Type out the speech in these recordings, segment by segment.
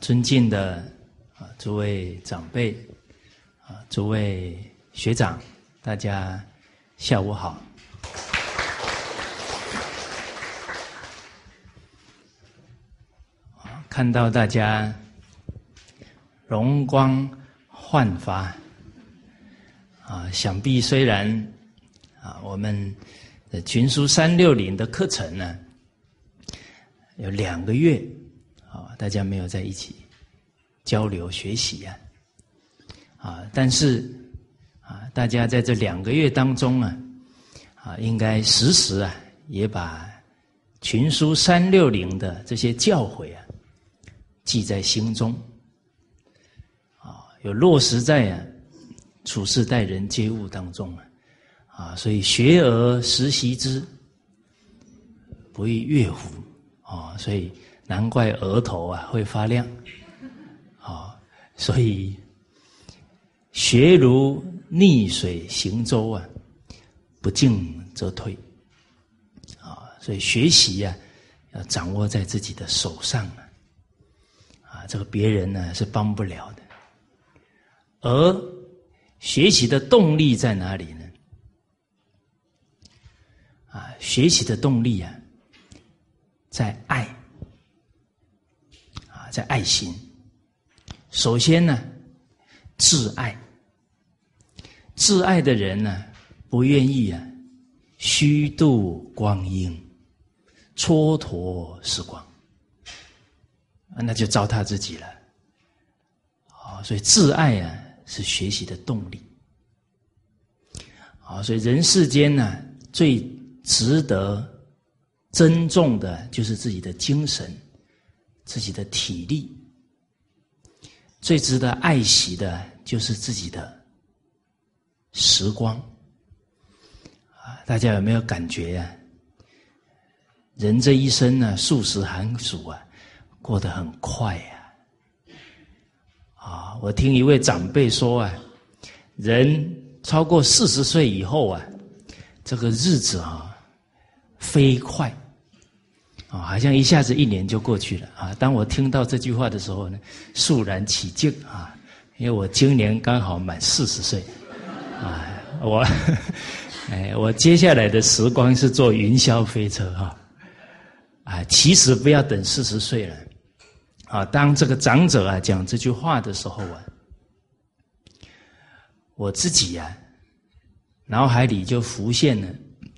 尊敬的啊诸位长辈，啊诸位学长，大家下午好。啊，看到大家容光焕发，啊，想必虽然啊我们的群书三六零的课程呢有两个月。啊，大家没有在一起交流学习呀，啊，但是啊，大家在这两个月当中啊，啊，应该时时啊，也把群书三六零的这些教诲啊，记在心中，啊，有落实在啊处事待人接物当中啊，啊，所以学而时习之，不亦乐乎？啊，所以。难怪额头啊会发亮，所以学如逆水行舟啊，不进则退，啊，所以学习呀要掌握在自己的手上啊，啊，这个别人呢是帮不了的，而学习的动力在哪里呢？啊，学习的动力啊，在爱啊。在爱心，首先呢，自爱。自爱的人呢，不愿意啊，虚度光阴，蹉跎时光，那就糟蹋自己了。啊，所以自爱啊，是学习的动力。啊，所以人世间呢，最值得珍重的，就是自己的精神。自己的体力，最值得爱惜的，就是自己的时光。啊，大家有没有感觉呀？人这一生呢，数十寒暑啊，过得很快呀。啊，我听一位长辈说啊，人超过四十岁以后啊，这个日子啊，飞快。啊，好像一下子一年就过去了啊！当我听到这句话的时候呢，肃然起敬啊，因为我今年刚好满四十岁，啊，我，哎，我接下来的时光是坐云霄飞车哈，啊，其实不要等四十岁了，啊，当这个长者啊讲这句话的时候啊，我自己呀，脑海里就浮现了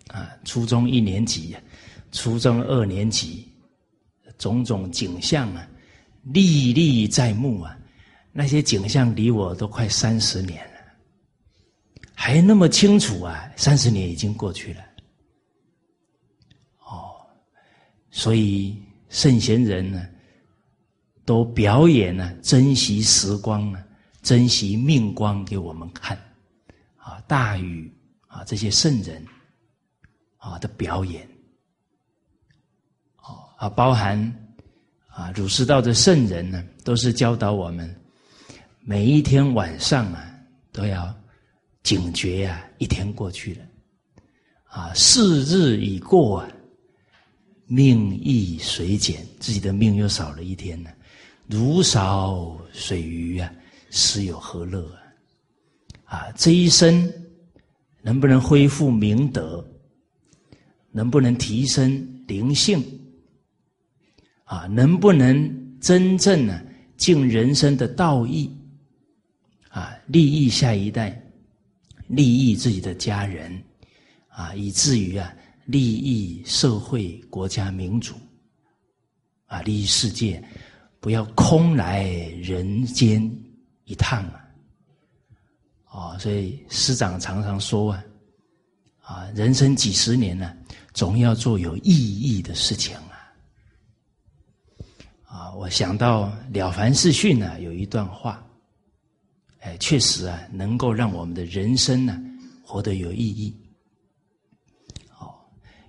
啊，初中一年级。初中二年级，种种景象啊，历历在目啊。那些景象离我都快三十年了，还那么清楚啊！三十年已经过去了。哦，所以圣贤人呢，都表演呢，珍惜时光啊，珍惜命光给我们看啊。大禹啊，这些圣人啊的表演。啊，包含啊，儒释道的圣人呢，都是教导我们，每一天晚上啊，都要警觉呀。一天过去了，啊，四日已过啊，命亦随减，自己的命又少了一天呢。如少水鱼啊，死有何乐啊？啊，这一生能不能恢复明德？能不能提升灵性？啊，能不能真正呢尽人生的道义？啊，利益下一代，利益自己的家人，啊，以至于啊利益社会、国家、民主，啊，利益世界，不要空来人间一趟啊！哦，所以师长常常说啊，啊，人生几十年呢，总要做有意义的事情。我想到《了凡四训》呢，有一段话，哎，确实啊，能够让我们的人生呢活得有意义。哦，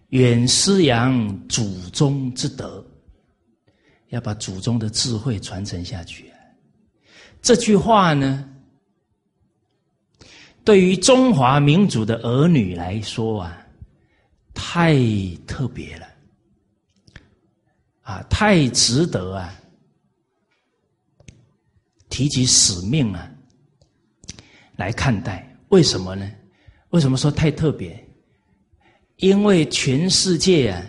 远师扬祖宗之德，要把祖宗的智慧传承下去。这句话呢，对于中华民族的儿女来说啊，太特别了。啊，太值得啊！提起使命啊来看待。为什么呢？为什么说太特别？因为全世界啊，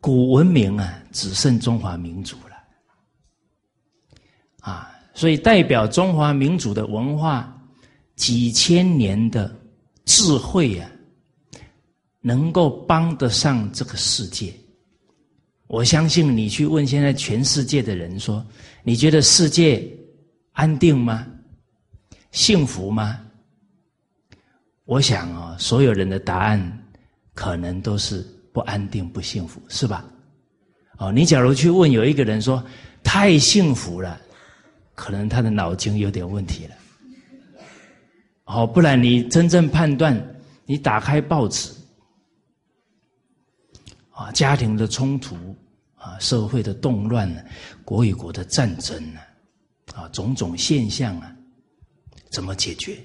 古文明啊，只剩中华民族了啊，所以代表中华民族的文化几千年的智慧啊，能够帮得上这个世界。我相信你去问现在全世界的人说：“你觉得世界安定吗？幸福吗？”我想啊，所有人的答案可能都是不安定、不幸福，是吧？哦，你假如去问有一个人说太幸福了，可能他的脑筋有点问题了。哦，不然你真正判断，你打开报纸。啊，家庭的冲突啊，社会的动乱呢，国与国的战争呢，啊，种种现象啊，怎么解决？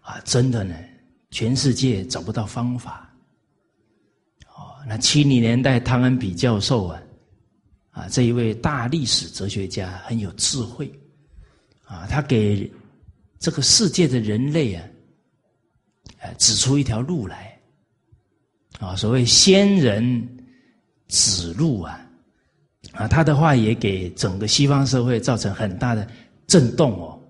啊，真的呢，全世界找不到方法。哦，那七零年代，汤恩比教授啊，啊，这一位大历史哲学家很有智慧，啊，他给这个世界的人类啊，指出一条路来。啊，所谓先人指路啊，啊，他的话也给整个西方社会造成很大的震动哦。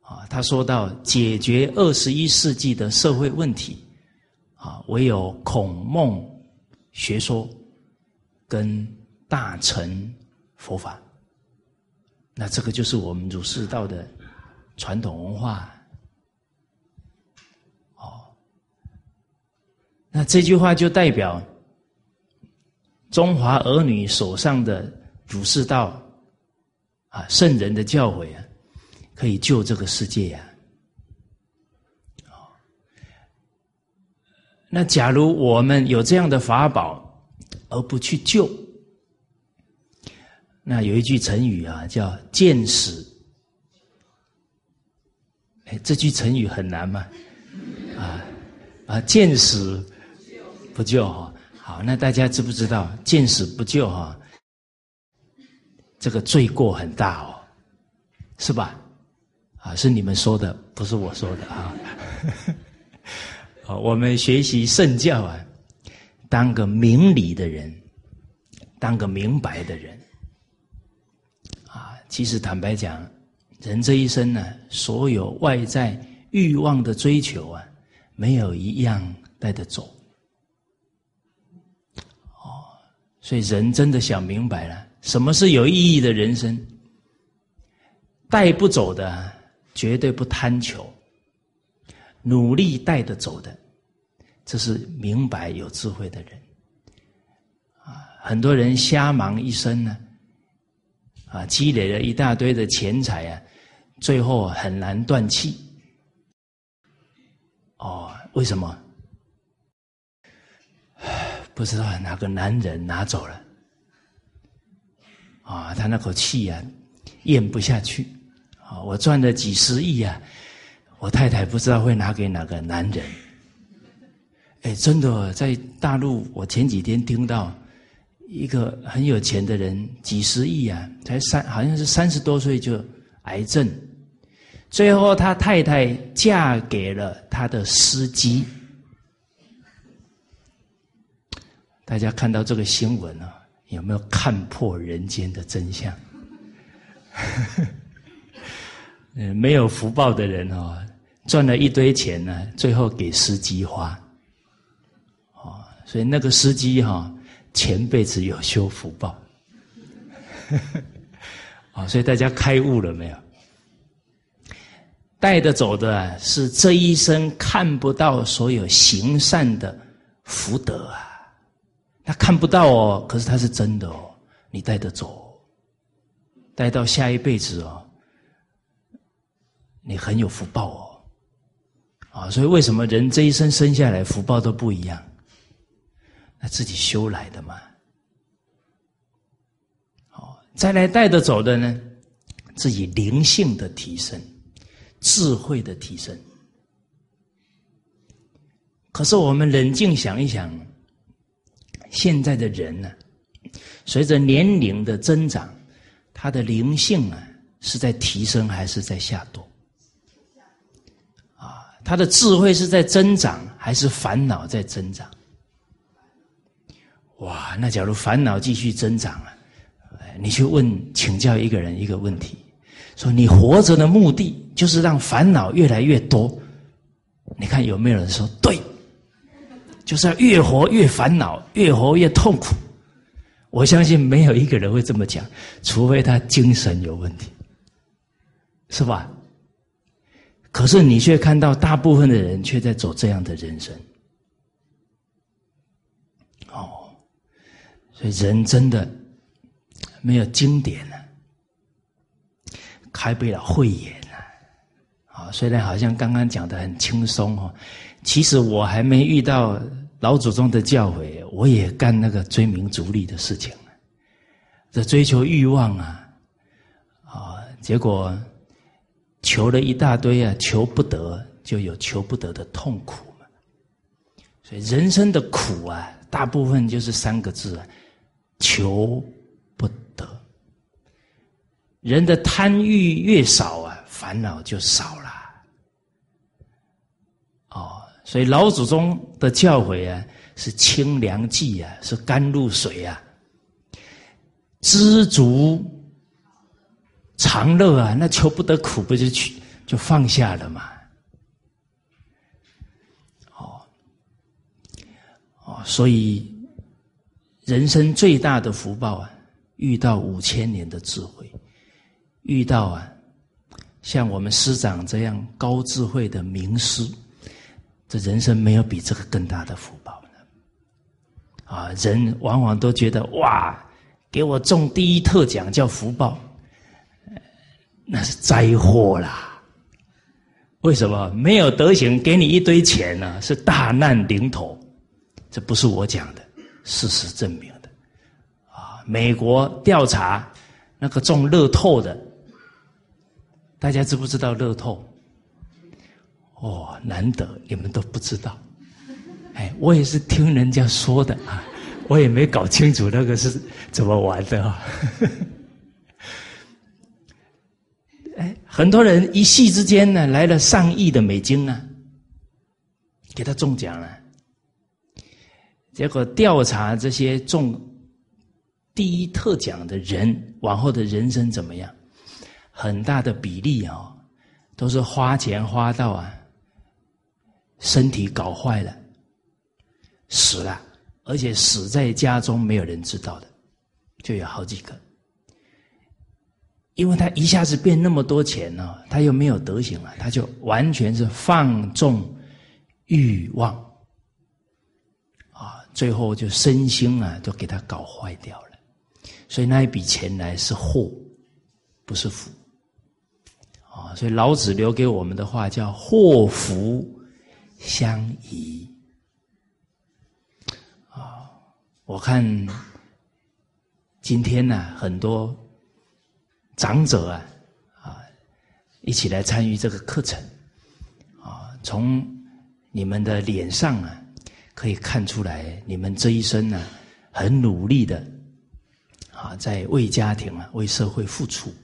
啊，他说到解决二十一世纪的社会问题，啊，唯有孔孟学说跟大乘佛法，那这个就是我们儒释道的传统文化。那这句话就代表中华儿女手上的儒释道啊，圣人的教诲啊，可以救这个世界呀。那假如我们有这样的法宝而不去救，那有一句成语啊，叫“见死”。哎，这句成语很难吗？啊啊，见死。不救哈，好，那大家知不知道见死不救哈？这个罪过很大哦，是吧？啊，是你们说的，不是我说的啊。好，我们学习圣教啊，当个明理的人，当个明白的人啊。其实坦白讲，人这一生呢，所有外在欲望的追求啊，没有一样带得走。所以，人真的想明白了，什么是有意义的人生？带不走的，绝对不贪求；努力带得走的，这是明白有智慧的人。啊，很多人瞎忙一生呢，啊，积累了一大堆的钱财啊，最后很难断气。哦，为什么？不知道哪个男人拿走了，啊，他那口气呀，咽不下去。啊，我赚了几十亿啊，我太太不知道会拿给哪个男人。哎，真的，在大陆，我前几天听到一个很有钱的人，几十亿啊，才三，好像是三十多岁就癌症，最后他太太嫁给了他的司机。大家看到这个新闻啊，有没有看破人间的真相？嗯，没有福报的人哦，赚了一堆钱呢，最后给司机花。哦，所以那个司机哈，前辈子有修福报。啊，所以大家开悟了没有？带着走的是这一生看不到所有行善的福德啊。他看不到哦，可是他是真的哦，你带得走，带到下一辈子哦，你很有福报哦，啊，所以为什么人这一生生下来福报都不一样？那自己修来的嘛，哦，再来带得走的呢，自己灵性的提升，智慧的提升。可是我们冷静想一想。现在的人呢，随着年龄的增长，他的灵性啊是在提升还是在下堕？啊，他的智慧是在增长还是烦恼在增长？哇，那假如烦恼继续增长啊，你去问请教一个人一个问题，说你活着的目的就是让烦恼越来越多，你看有没有人说对？就是要越活越烦恼，越活越痛苦。我相信没有一个人会这么讲，除非他精神有问题，是吧？可是你却看到大部分的人却在走这样的人生。哦，所以人真的没有经典呢，开不了慧眼呢。啊，虽然好像刚刚讲的很轻松哦。其实我还没遇到老祖宗的教诲，我也干那个追名逐利的事情这追求欲望啊，啊，结果求了一大堆啊，求不得，就有求不得的痛苦嘛。所以人生的苦啊，大部分就是三个字啊：求不得。人的贪欲越少啊，烦恼就少了。所以老祖宗的教诲啊，是清凉剂啊，是甘露水啊，知足常乐啊，那求不得苦，不就去就放下了嘛？哦哦，所以人生最大的福报啊，遇到五千年的智慧，遇到啊，像我们师长这样高智慧的名师。这人生没有比这个更大的福报了，啊！人往往都觉得哇，给我中第一特奖叫福报，那是灾祸啦。为什么没有德行，给你一堆钱呢？是大难临头。这不是我讲的，事实证明的。啊，美国调查那个中乐透的，大家知不知道乐透？哦，难得你们都不知道，哎，我也是听人家说的啊，我也没搞清楚那个是怎么玩的啊。哎，很多人一夕之间呢，来了上亿的美金啊，给他中奖了。结果调查这些中第一特奖的人，往后的人生怎么样？很大的比例啊，都是花钱花到啊。身体搞坏了，死了，而且死在家中，没有人知道的，就有好几个。因为他一下子变那么多钱呢，他又没有德行了，他就完全是放纵欲望，啊，最后就身心啊都给他搞坏掉了。所以那一笔钱来是祸，不是福。啊，所以老子留给我们的话叫祸福。相宜啊！我看今天呢，很多长者啊啊，一起来参与这个课程啊。从你们的脸上啊，可以看出来，你们这一生呢，很努力的啊，在为家庭啊、为社会付出。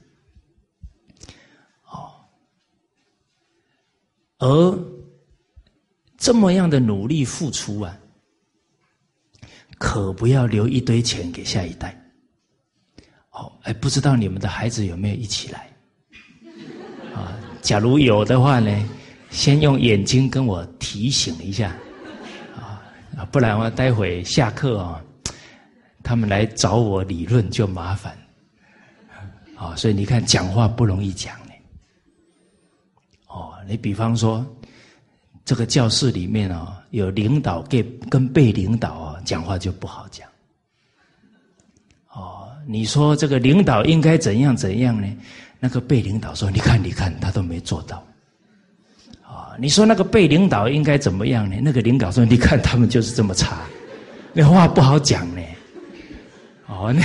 哦，而。这么样的努力付出啊，可不要留一堆钱给下一代。哦，哎，不知道你们的孩子有没有一起来？啊，假如有的话呢，先用眼睛跟我提醒一下，啊，不然我待会下课啊，他们来找我理论就麻烦。啊，所以你看，讲话不容易讲呢。哦，你比方说。这个教室里面哦，有领导跟跟被领导哦讲话就不好讲。哦，你说这个领导应该怎样怎样呢？那个被领导说：“你看，你看，他都没做到。”啊，你说那个被领导应该怎么样呢？那个领导说：“你看，他们就是这么差。”那话不好讲呢。哦，那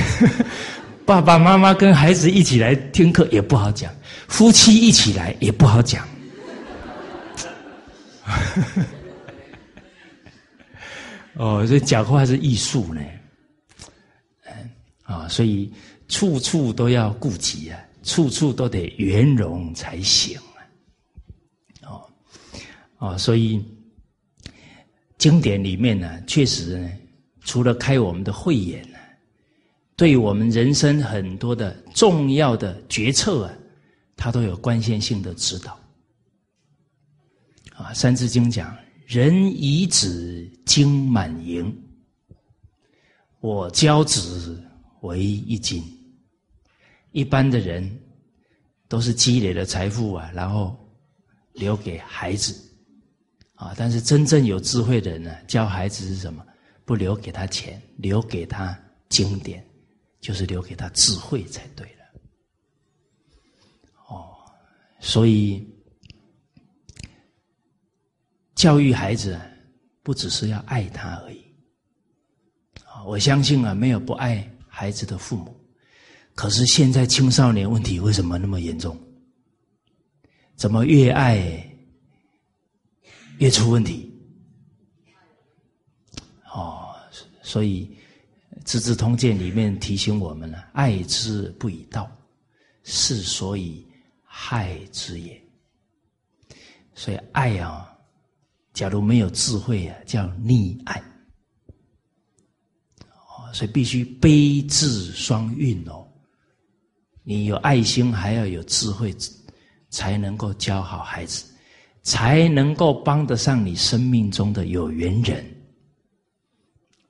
爸爸妈妈跟孩子一起来听课也不好讲，夫妻一起来也不好讲。哦，这讲话是艺术呢，嗯啊，所以处处都要顾及啊，处处都得圆融才行啊。哦，哦，所以经典里面呢，确实呢，除了开我们的慧眼呢，对我们人生很多的重要的决策啊，它都有关键性的指导。《三字经》讲：“人以子经满盈，我教子。”为一金，一般的人都是积累了财富啊，然后留给孩子啊。但是真正有智慧的人呢，教孩子是什么？不留给他钱，留给他经典，就是留给他智慧才对了。哦，所以教育孩子不只是要爱他而已。我相信啊，没有不爱。孩子的父母，可是现在青少年问题为什么那么严重？怎么越爱越出问题？哦，所以《资治通鉴》里面提醒我们了：爱之不以道，是所以害之也。所以爱啊，假如没有智慧啊，叫溺爱。哦所以必须悲智双运哦，你有爱心，还要有智慧，才能够教好孩子，才能够帮得上你生命中的有缘人。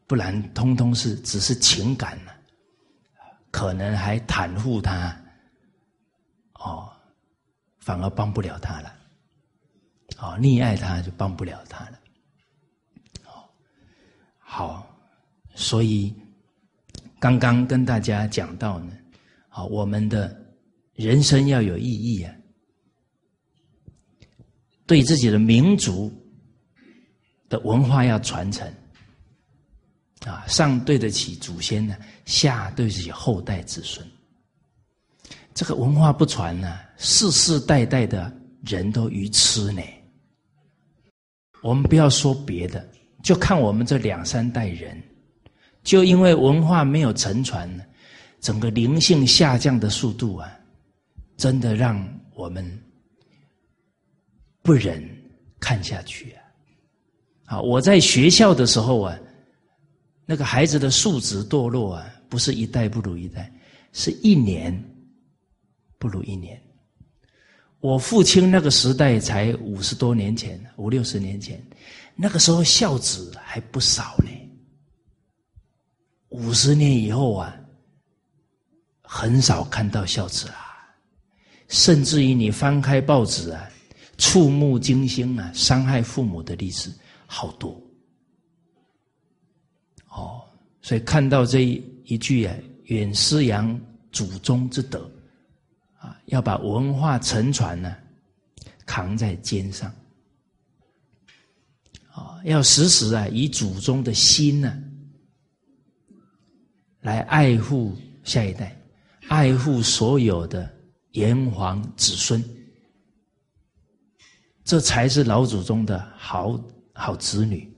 不然，通通是只是情感呢，可能还袒护他，哦，反而帮不了他了，哦，溺爱他就帮不了他了，哦，好，所以。刚刚跟大家讲到呢，好，我们的人生要有意义啊，对自己的民族的文化要传承啊，上对得起祖先呢，下对得起后代子孙。这个文化不传呢，世世代代的人都愚痴呢。我们不要说别的，就看我们这两三代人。就因为文化没有承传，整个灵性下降的速度啊，真的让我们不忍看下去啊！啊，我在学校的时候啊，那个孩子的素质堕落啊，不是一代不如一代，是一年不如一年。我父亲那个时代才五十多年前，五六十年前，那个时候孝子还不少呢。五十年以后啊，很少看到孝子啊，甚至于你翻开报纸啊，触目惊心啊，伤害父母的例子好多。哦，所以看到这一句啊，远思扬祖宗之德，要把文化沉船呢扛在肩上啊，要时时啊以祖宗的心呢。来爱护下一代，爱护所有的炎黄子孙，这才是老祖宗的好好子女。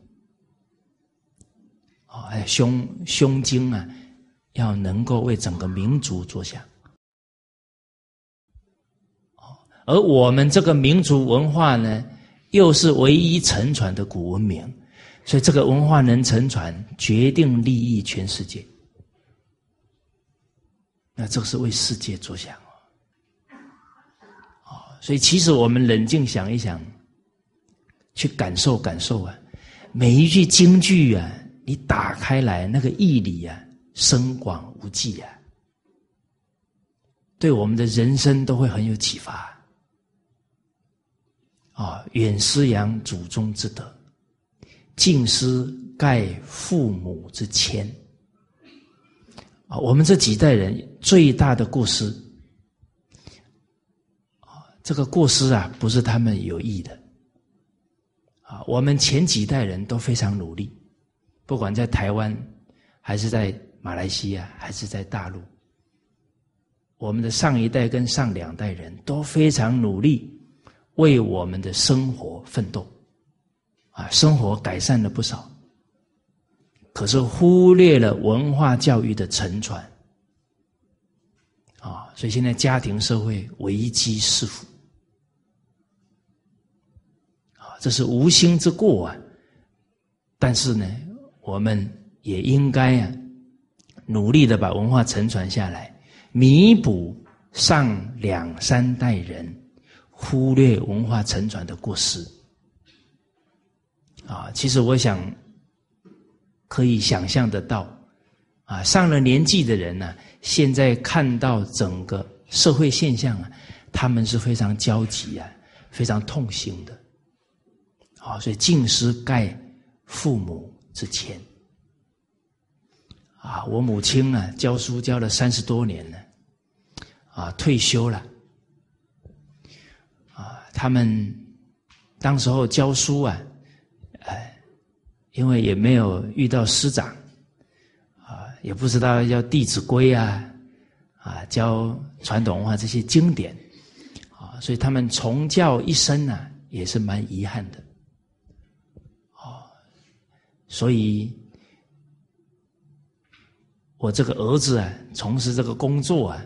哦，哎，胸胸襟啊，要能够为整个民族着想。哦，而我们这个民族文化呢，又是唯一沉传的古文明，所以这个文化能沉传，决定利益全世界。那这是为世界着想哦，哦，所以其实我们冷静想一想，去感受感受啊，每一句京剧啊，你打开来那个义理啊，深广无际啊，对我们的人生都会很有启发。啊，远思扬祖宗之德，近思盖父母之谦。啊，我们这几代人最大的过失，啊，这个过失啊，不是他们有意的，啊，我们前几代人都非常努力，不管在台湾，还是在马来西亚，还是在大陆，我们的上一代跟上两代人都非常努力，为我们的生活奋斗，啊，生活改善了不少。可是忽略了文化教育的沉传，所以现在家庭社会危机四伏，啊，这是无心之过啊。但是呢，我们也应该啊，努力的把文化承传下来，弥补上两三代人忽略文化承传的过失。啊，其实我想可以想象得到，啊，上了年纪的人呢，现在看到整个社会现象啊，他们是非常焦急啊，非常痛心的。啊，所以敬师盖。父母之前，啊，我母亲啊，教书教了三十多年了，啊，退休了，他们当时候教书啊，哎，因为也没有遇到师长，啊，也不知道要《弟子规》啊，啊，教传统文化这些经典，啊，所以他们从教一生呢，也是蛮遗憾的。哦所以，我这个儿子啊，从事这个工作啊，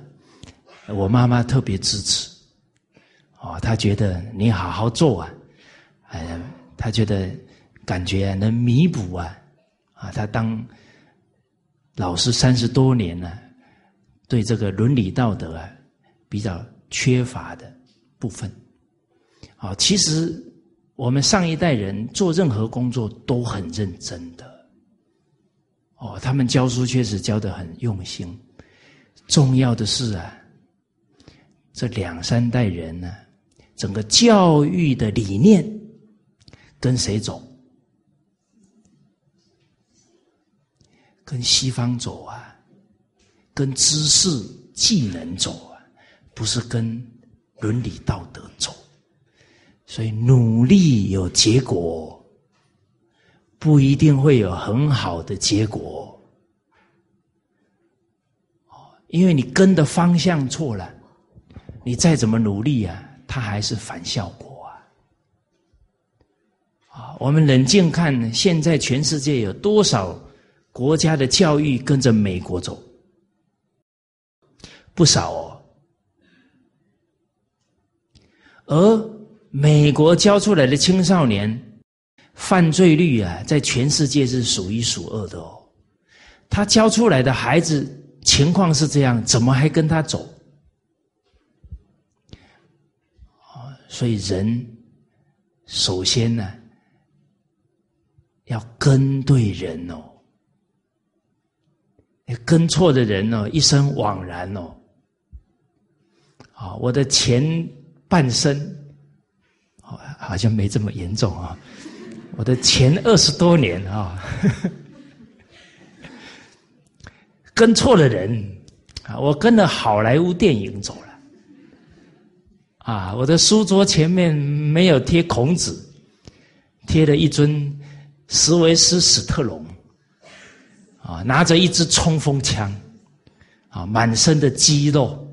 我妈妈特别支持。哦，他觉得你好好做啊，哎，他觉得感觉能弥补啊，啊，他当老师三十多年了，对这个伦理道德啊比较缺乏的部分。啊，其实。我们上一代人做任何工作都很认真的，哦，他们教书确实教的很用心。重要的是啊，这两三代人呢，整个教育的理念跟谁走？跟西方走啊，跟知识技能走啊，不是跟伦理道德走。所以努力有结果，不一定会有很好的结果。哦，因为你跟的方向错了，你再怎么努力啊，它还是反效果啊。啊，我们冷静看，现在全世界有多少国家的教育跟着美国走？不少哦，而。美国教出来的青少年犯罪率啊，在全世界是数一数二的哦。他教出来的孩子情况是这样，怎么还跟他走？所以人首先呢，要跟对人哦。跟错的人哦，一生枉然哦。啊，我的前半生。好像没这么严重啊！我的前二十多年啊，跟错了人啊，我跟着好莱坞电影走了啊！我的书桌前面没有贴孔子，贴了一尊史维斯史特龙啊，拿着一支冲锋枪啊，满身的肌肉，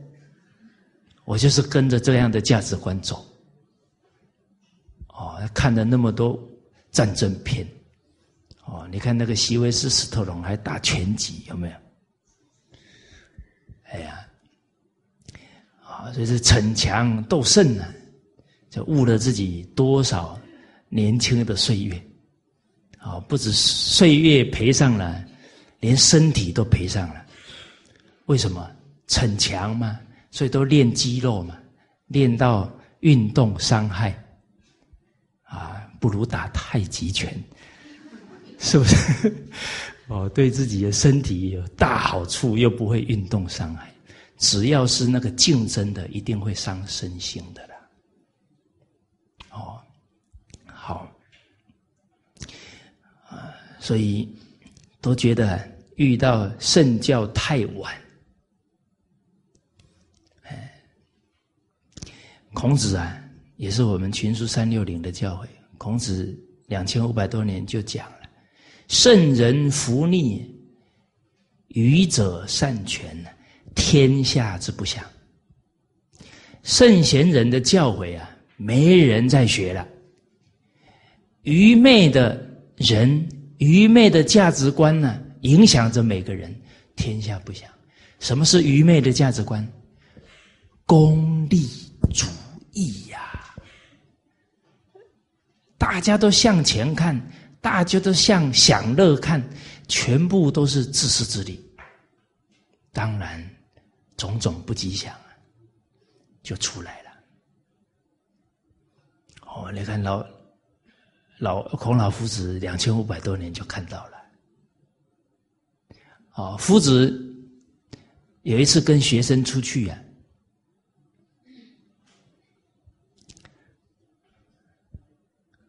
我就是跟着这样的价值观走。哦，看了那么多战争片，哦，你看那个席维斯·史特龙还打拳击，有没有？哎呀，所以是逞强斗胜呢，就误了自己多少年轻的岁月，啊，不止岁月赔上了，连身体都赔上了。为什么？逞强嘛，所以都练肌肉嘛，练到运动伤害啊。不如打太极拳，是不是？哦，对自己的身体有大好处，又不会运动伤害。只要是那个竞争的，一定会伤身心的啦。哦，好，啊，所以都觉得遇到圣教太晚。哎，孔子啊，也是我们群书三六零的教诲。孔子两千五百多年就讲了：“圣人弗逆，愚者善权，天下之不祥。”圣贤人的教诲啊，没人在学了。愚昧的人，愚昧的价值观呢，影响着每个人，天下不祥。什么是愚昧的价值观？功利主义呀！大家都向前看，大家都向享乐看，全部都是自私自利。当然，种种不吉祥啊，就出来了。哦，你看老老孔老夫子两千五百多年就看到了。哦，夫子有一次跟学生出去呀，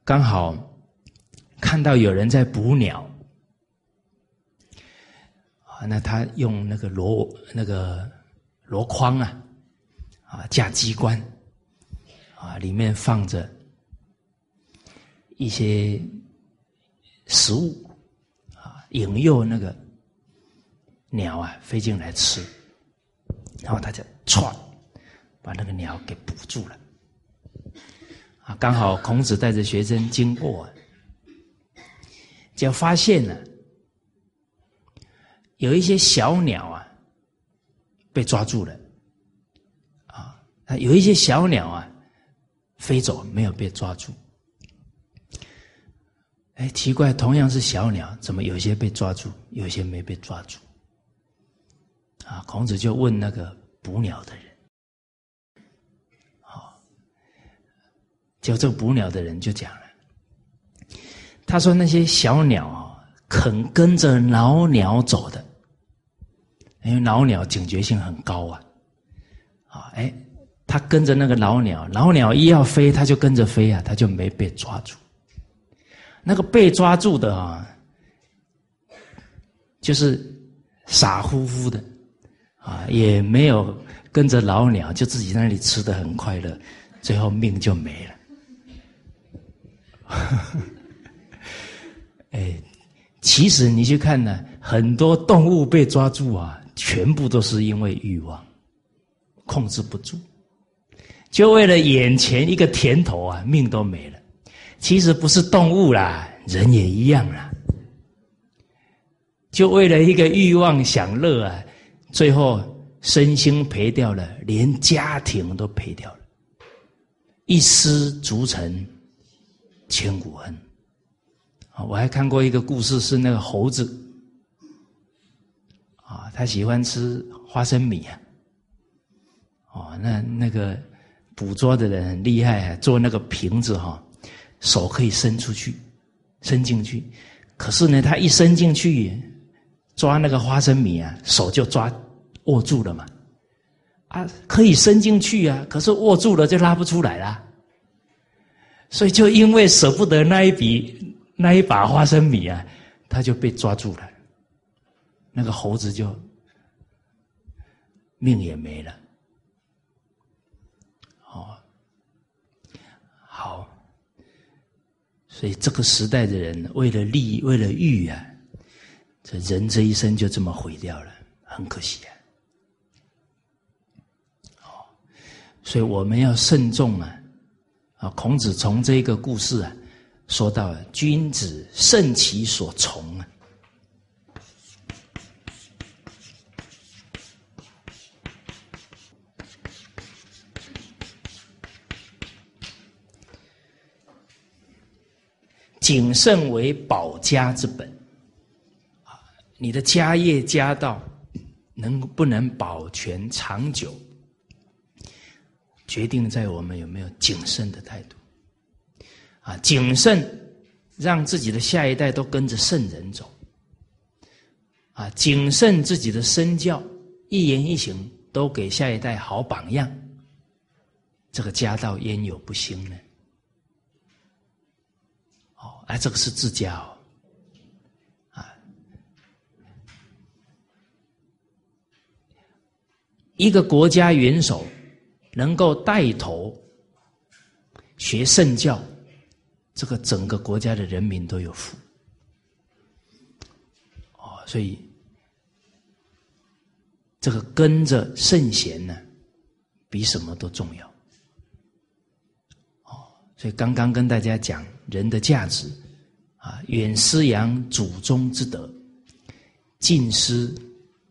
刚好看到有人在捕鸟，啊，那他用那个箩那个箩筐啊，啊架机关，啊里面放着一些食物，啊引诱那个。鸟啊，飞进来吃，然后他就窜，把那个鸟给捕住了。啊，刚好孔子带着学生经过，就发现了有一些小鸟啊被抓住了，啊，有一些小鸟啊飞走，没有被抓住。哎，奇怪，同样是小鸟，怎么有些被抓住，有些没被抓住？啊，孔子就问那个捕鸟的人，好，就这捕鸟的人就讲了，他说那些小鸟啊，肯跟着老鸟走的，因为老鸟警觉性很高啊，啊，哎，它跟着那个老鸟，老鸟一要飞，它就跟着飞啊，它就没被抓住。那个被抓住的啊，就是傻乎乎的。啊，也没有跟着老鸟，就自己那里吃的很快乐，最后命就没了。哎，其实你去看呢，很多动物被抓住啊，全部都是因为欲望控制不住，就为了眼前一个甜头啊，命都没了。其实不是动物啦，人也一样啦，就为了一个欲望享乐啊。最后身心赔掉了，连家庭都赔掉了，一失足成千古恨。啊，我还看过一个故事，是那个猴子，他喜欢吃花生米啊，哦，那那个捕捉的人很厉害啊，做那个瓶子哈，手可以伸出去，伸进去，可是呢，他一伸进去。抓那个花生米啊，手就抓握住了嘛，啊，可以伸进去啊，可是握住了就拉不出来了，所以就因为舍不得那一笔那一把花生米啊，他就被抓住了，那个猴子就命也没了，哦，好，所以这个时代的人为了利为了欲啊。这人这一生就这么毁掉了，很可惜啊！哦，所以我们要慎重啊！啊，孔子从这个故事啊，说到君子慎其所从啊，谨慎为保家之本。啊你的家业家道能不能保全长久，决定在我们有没有谨慎的态度。啊，谨慎让自己的下一代都跟着圣人走。啊，谨慎自己的身教，一言一行都给下一代好榜样。这个家道焉有不兴呢？哦，哎，这个是自家哦。一个国家元首能够带头学圣教，这个整个国家的人民都有福。哦，所以这个跟着圣贤呢，比什么都重要。所以刚刚跟大家讲人的价值啊，远思扬祖宗之德，近思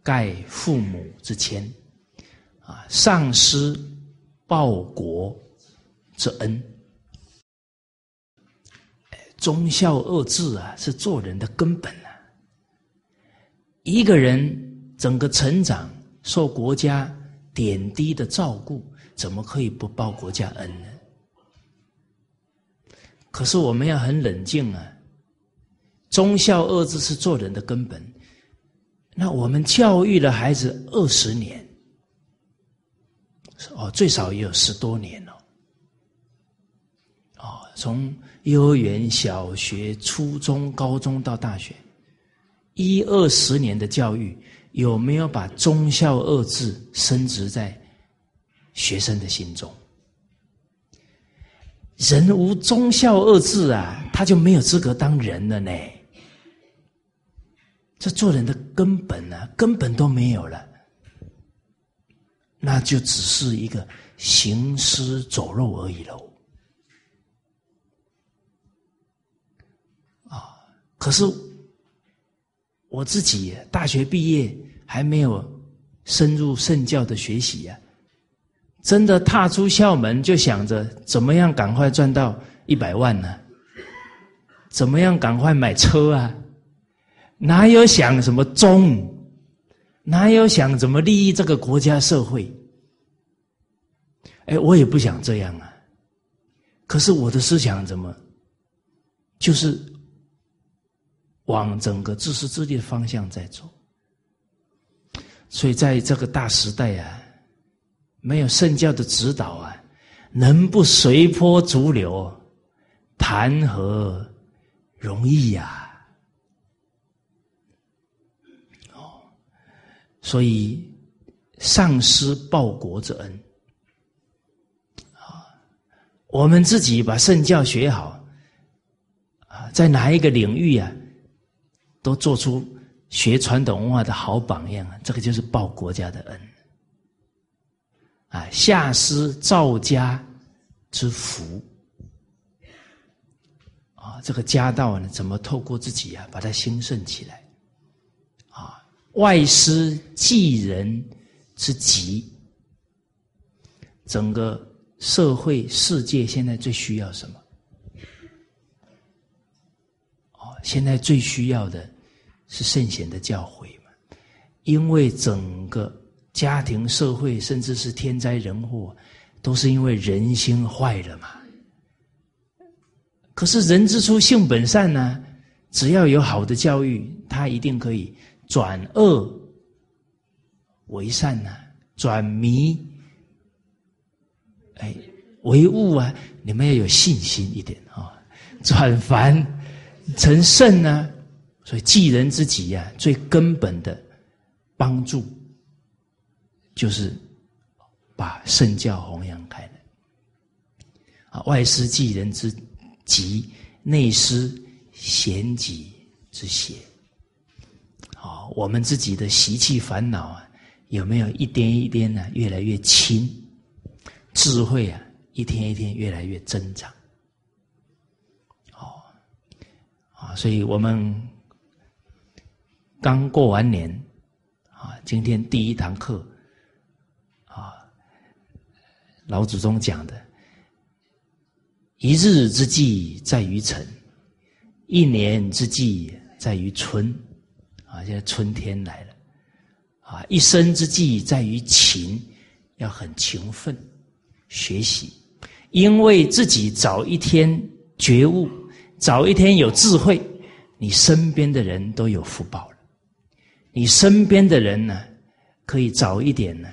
盖父母之谦。啊，上师报国之恩。忠孝二字啊，是做人的根本啊。一个人整个成长，受国家点滴的照顾，怎么可以不报国家恩呢？可是我们要很冷静啊。忠孝二字是做人的根本。那我们教育了孩子二十年，哦，最少也有十多年了。哦，从幼儿园、小学、初中、高中到大学，一二十年的教育，有没有把忠孝二字深植在学生的心中？人无忠孝二字啊，他就没有资格当人了呢。这做人的根本呢，根本都没有了，那就只是一个行尸走肉而已喽。啊！可是我自己大学毕业还没有深入圣教的学习呀，真的踏出校门就想着怎么样赶快赚到一百万呢？怎么样赶快买车啊？哪有想什么忠？哪有想怎么利益这个国家社会？哎，我也不想这样啊。可是我的思想怎么，就是往整个自私自利的方向在走。所以在这个大时代啊，没有圣教的指导啊，能不随波逐流，谈何容易呀？哦所以，丧失报国之恩啊！我们自己把圣教学好啊，在哪一个领域啊，都做出学传统文化的好榜样啊！这个就是报国家的恩啊！下施赵家之福啊！这个家道呢，怎么透过自己啊，把它兴盛起来啊？外施济人之急，整个社会世界现在最需要什么？哦，现在最需要的是圣贤的教诲嘛？因为整个家庭、社会，甚至是天灾人祸，都是因为人心坏了嘛。可是人之初性本善呢，只要有好的教育，他一定可以。转恶为善呐，转迷哎为悟啊！你们要有信心一点啊！转凡成圣呢，所以济人之急呀，最根本的帮助就是把圣教弘扬开来啊！外施济人之急，内施贤己之邪。我们自己的习气烦恼啊，有没有一点一点呢？越来越轻，智慧啊，一天一天越来越增长。哦，啊，所以我们刚过完年啊，今天第一堂课，老祖宗讲的：一日之计在于晨，一年之计在于春。啊，现在春天来了，啊，一生之计在于勤，要很勤奋学习，因为自己早一天觉悟，早一天有智慧，你身边的人都有福报了。你身边的人呢，可以早一点呢，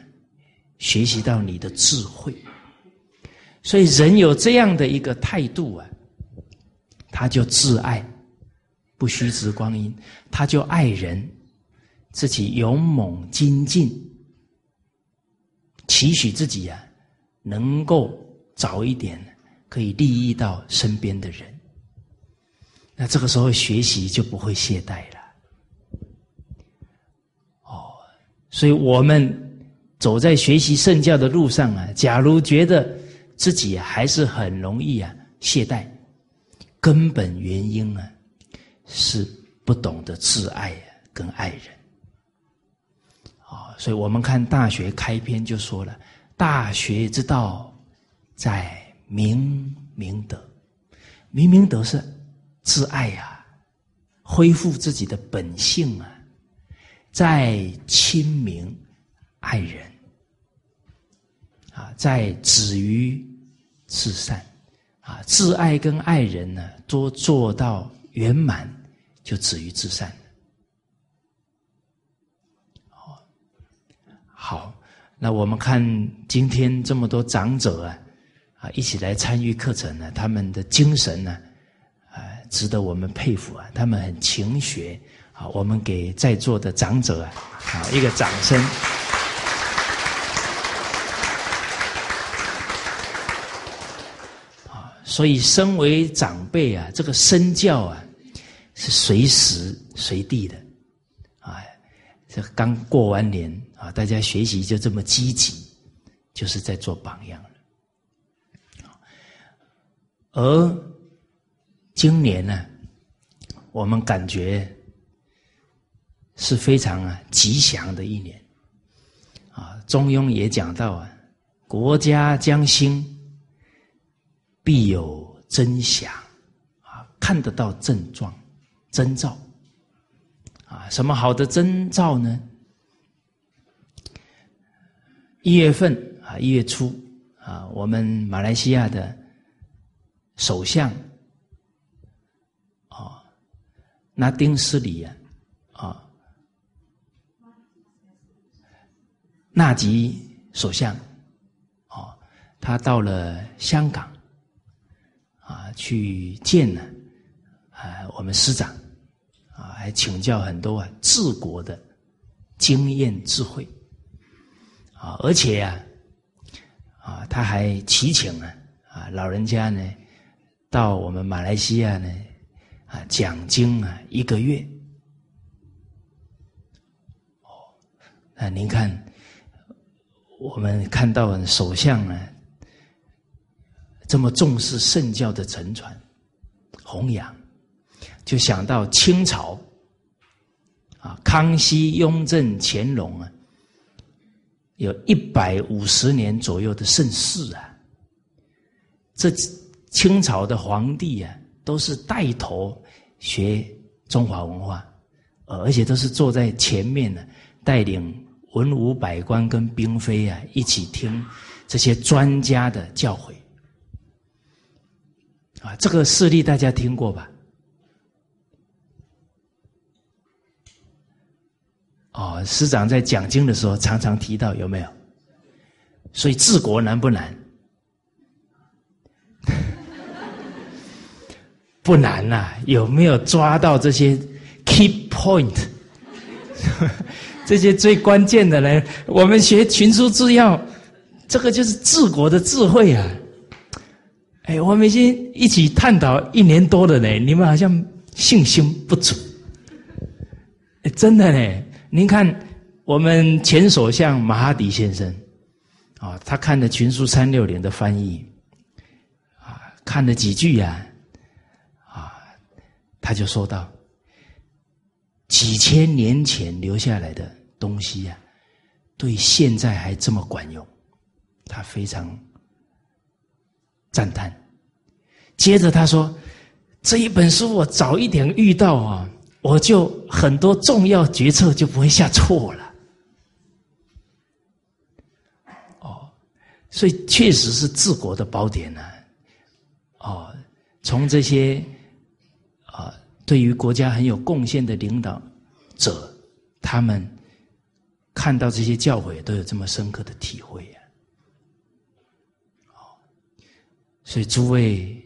学习到你的智慧。所以人有这样的一个态度啊，他就自爱。不虚掷光阴，他就爱人，自己勇猛精进，期许自己呀，能够早一点可以利益到身边的人。那这个时候学习就不会懈怠了。哦，所以我们走在学习圣教的路上啊，假如觉得自己还是很容易啊懈怠，根本原因啊。是不懂得自爱跟爱人，啊，所以我们看《大学》开篇就说了：“大学之道，在明明德。明明德是自爱呀，恢复自己的本性啊，在亲民爱人，在止于至善啊，自爱跟爱人呢，都做到圆满，就止于至善。好，那我们看今天这么多长者啊，啊，一起来参与课程呢，他们的精神呢，啊，值得我们佩服啊，他们很勤学啊，我们给在座的长者啊，啊，一个掌声。所以身为长辈啊，这个身教啊，是随时随地的，啊，这刚过完年。啊，大家学习就这么积极，就是在做榜样了。而今年呢，我们感觉是非常啊吉祥的一年。啊，中庸也讲到啊，国家将兴，必有真相啊，看得到症状、征兆啊，什么好的征兆呢？一月份啊，一月初啊，我们马来西亚的首相啊，纳丁斯里啊，啊，纳吉首相啊，他到了香港啊，去见了啊我们师长啊，还请教很多啊治国的经验智慧。啊，而且呀，啊，他还祈请啊，啊，老人家呢，到我们马来西亚呢，啊，讲经啊，一个月。哦，那您看，我们看到首相呢，这么重视圣教的沉传、弘扬，就想到清朝，啊，康熙、雍正、乾隆啊。有一百五十年左右的盛世啊，这清朝的皇帝啊，都是带头学中华文化，而且都是坐在前面呢，带领文武百官跟嫔妃啊一起听这些专家的教诲啊，这个事例大家听过吧？哦，师长在讲经的时候常常提到有没有？所以治国难不难？不难呐，有没有抓到这些 key point？这些最关键的呢？我们学群书治要，这个就是治国的智慧啊！哎，我们已经一起探讨一年多了呢，你们好像信心不足，真的呢。您看，我们前首相马哈迪先生，啊，他看了《群书三六零》的翻译，啊，看了几句呀，啊，他就说到，几千年前留下来的东西呀，对现在还这么管用，他非常赞叹。接着他说，这一本书我早一点遇到啊。我就很多重要决策就不会下错了，哦，所以确实是治国的宝典呢，哦，从这些啊对于国家很有贡献的领导者，他们看到这些教诲都有这么深刻的体会呀，哦，所以诸位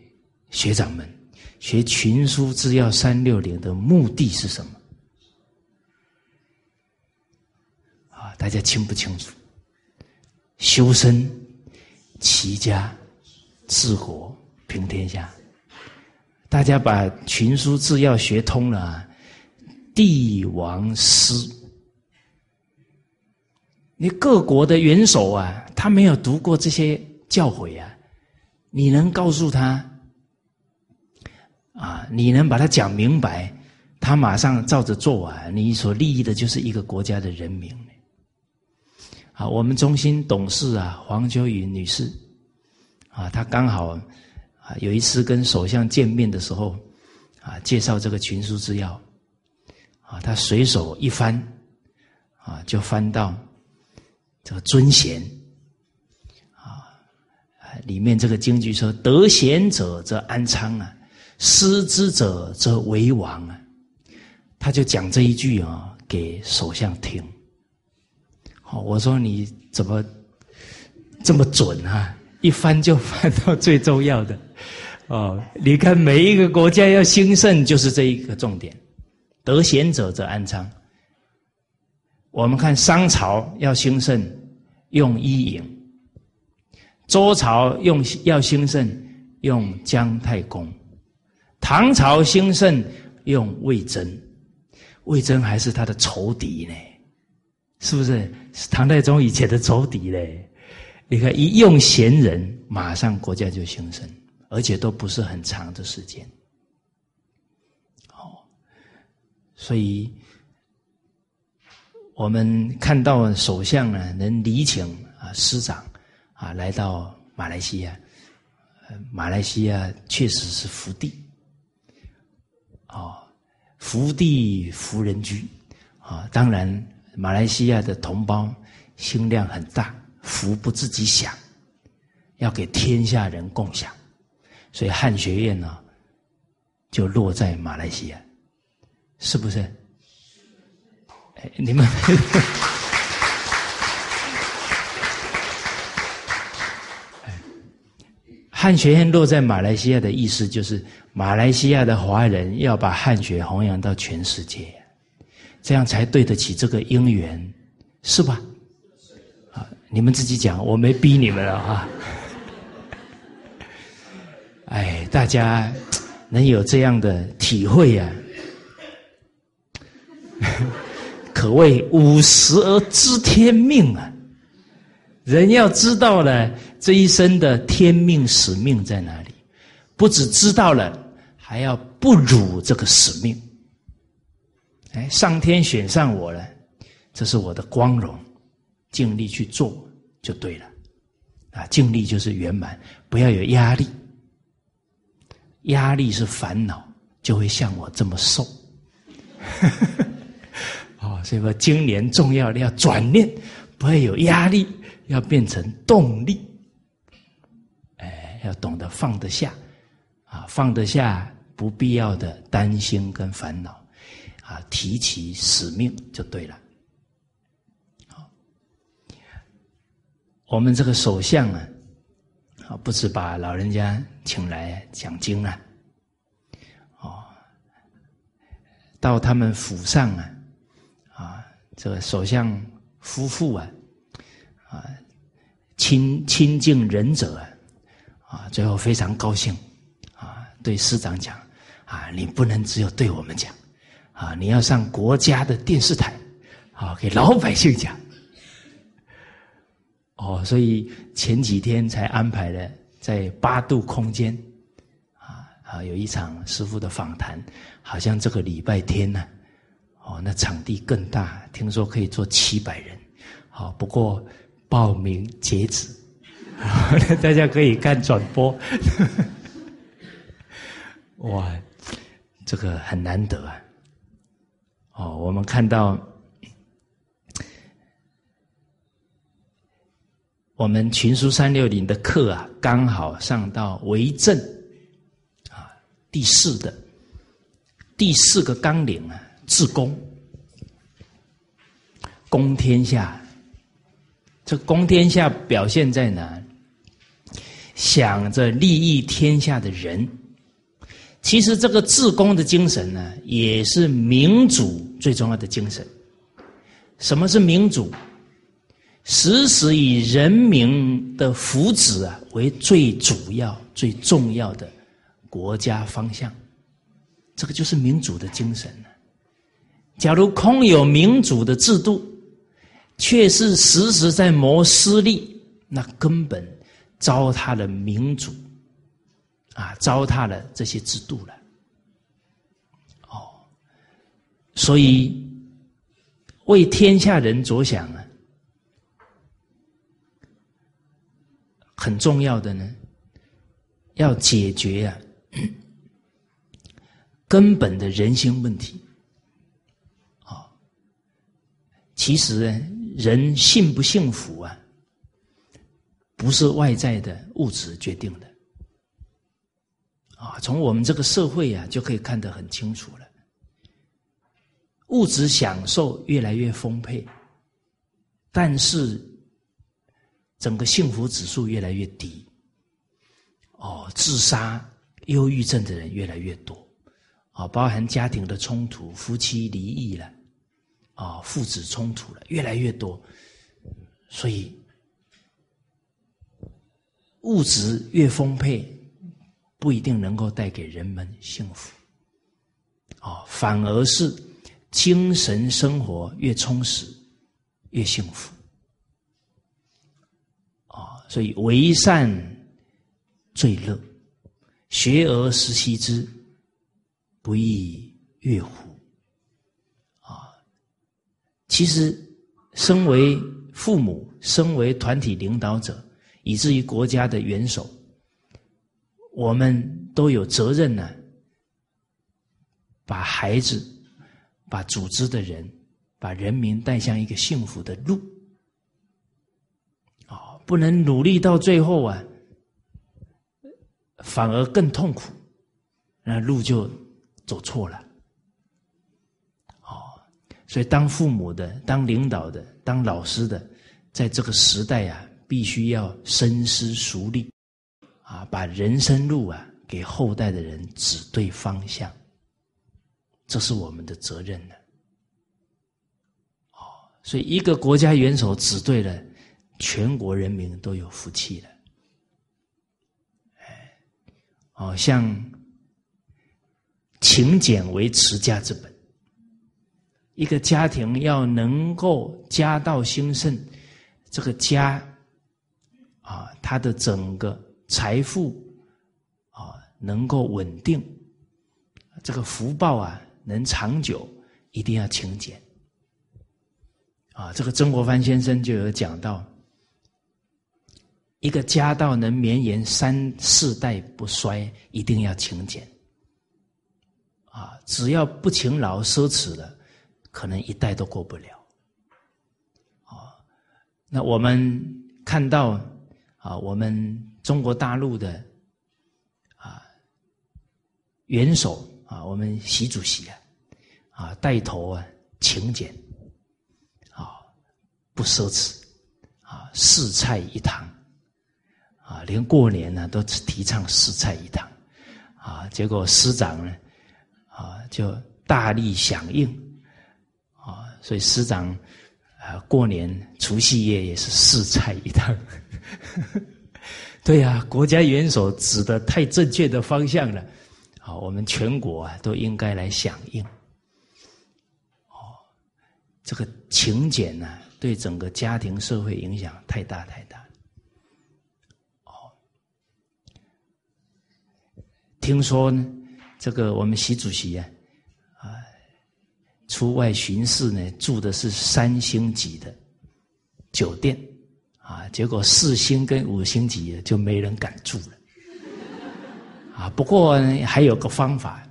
学长们。学群书治要三六零的目的是什么？啊，大家清不清楚？修身、齐家、治国、平天下。大家把群书治要学通了，帝王师，你各国的元首啊，他没有读过这些教诲啊，你能告诉他？啊，你能把它讲明白，他马上照着做啊！你所利益的就是一个国家的人民。啊，我们中心董事啊，黄秋雨女士，啊，她刚好啊有一次跟首相见面的时候，啊，介绍这个群书之要，啊，她随手一翻，啊，就翻到这个尊贤，里面这个京剧说：“得贤者则安昌啊，失之者则为王啊。”他就讲这一句啊，给首相听。好，我说你怎么这么准啊？一翻就翻到最重要的哦。你看每一个国家要兴盛，就是这一个重点。得贤者则安昌。我们看商朝要兴盛，用伊尹；周朝用要兴盛，用姜太公；唐朝兴盛，用魏征。魏征还是他的仇敌呢，是不是？是唐太宗以前的仇敌嘞。你看，一用贤人，马上国家就兴盛，而且都不是很长的时间。哦，所以我们看到首相呢，能礼请啊师长啊来到马来西亚，马来西亚确实是福地。哦。福地福人居，啊，当然马来西亚的同胞心量很大，福不自己享，要给天下人共享，所以汉学院呢就落在马来西亚，是不是？哎，你们，汉学院落在马来西亚的意思就是。马来西亚的华人要把汉学弘扬到全世界，这样才对得起这个因缘，是吧？啊，你们自己讲，我没逼你们了啊。哎，大家能有这样的体会呀，可谓五十而知天命啊！人要知道了这一生的天命使命在哪里，不只知道了。还要不辱这个使命，哎，上天选上我了，这是我的光荣，尽力去做就对了，啊，尽力就是圆满，不要有压力，压力是烦恼，就会像我这么瘦，哦，所以说今年重要的要转念，不要有压力，要变成动力，要懂得放得下，啊，放得下。不必要的担心跟烦恼，啊，提起使命就对了。好，我们这个首相啊，啊，不是把老人家请来讲经啊，哦，到他们府上啊，啊，这个首相夫妇啊，啊，亲亲近仁者啊，啊，最后非常高兴，啊，对师长讲。啊，你不能只有对我们讲，啊，你要上国家的电视台，啊，给老百姓讲。哦，所以前几天才安排了在八度空间，啊啊，有一场师傅的访谈，好像这个礼拜天呢，哦，那场地更大，听说可以坐七百人，好，不过报名截止，大家可以看转播，哇。这个很难得啊！哦，我们看到我们群书三六零的课啊，刚好上到为政啊第四的第四个纲领啊，治公，公天下。这公天下表现在哪？想着利益天下的人。其实这个治公的精神呢，也是民主最重要的精神。什么是民主？时时以人民的福祉啊为最主要、最重要的国家方向，这个就是民主的精神了。假如空有民主的制度，却是时时在谋私利，那根本糟蹋了民主。啊，糟蹋了这些制度了，哦，所以为天下人着想啊，很重要的呢，要解决啊 根本的人心问题。啊，其实人幸不幸福啊，不是外在的物质决定的。啊，从我们这个社会啊，就可以看得很清楚了。物质享受越来越丰沛，但是整个幸福指数越来越低。哦，自杀、忧郁症的人越来越多，啊，包含家庭的冲突，夫妻离异了，啊，父子冲突了，越来越多。所以，物质越丰沛，不一定能够带给人们幸福，啊，反而是。精神生活越充实，越幸福啊！所以为善最乐，学而时习之，不亦乐乎？啊！其实，身为父母，身为团体领导者，以至于国家的元首，我们都有责任呢，把孩子。把组织的人，把人民带向一个幸福的路，啊，不能努力到最后啊，反而更痛苦，那路就走错了，哦，所以当父母的、当领导的、当老师的，在这个时代啊，必须要深思熟虑，啊，把人生路啊，给后代的人指对方向。这是我们的责任了，哦，所以一个国家元首指对了，全国人民都有福气了，哎，哦，像勤俭为持家之本，一个家庭要能够家道兴盛，这个家啊，他的整个财富啊能够稳定，这个福报啊。能长久，一定要勤俭。啊，这个曾国藩先生就有讲到，一个家道能绵延三四代不衰，一定要勤俭。啊，只要不勤劳奢侈的，可能一代都过不了。啊，那我们看到啊，我们中国大陆的啊元首。啊，我们习主席啊，啊带头啊勤俭，啊不奢侈，啊四菜一汤，啊连过年呢都提倡四菜一汤，啊结果师长呢，啊就大力响应，啊所以师长啊过年除夕夜也是四菜一汤，对呀，国家元首指的太正确的方向了。好，我们全国啊都应该来响应。哦，这个勤俭呢，对整个家庭社会影响太大太大。哦，听说呢，这个我们习主席啊，啊，出外巡视呢，住的是三星级的酒店，啊，结果四星跟五星级就没人敢住了。啊，不过还有个方法，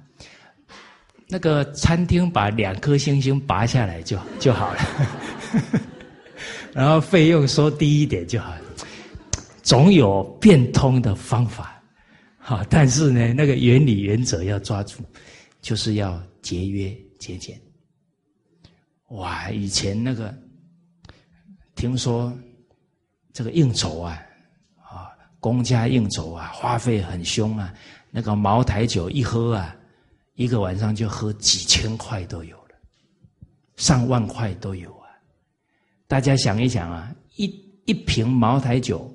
那个餐厅把两颗星星拔下来就就好了，然后费用收低一点就好了，总有变通的方法，好，但是呢，那个原理原则要抓住，就是要节约节俭。哇，以前那个听说这个应酬啊，啊，公家应酬啊，花费很凶啊。那个茅台酒一喝啊，一个晚上就喝几千块都有了，上万块都有啊！大家想一想啊，一一瓶茅台酒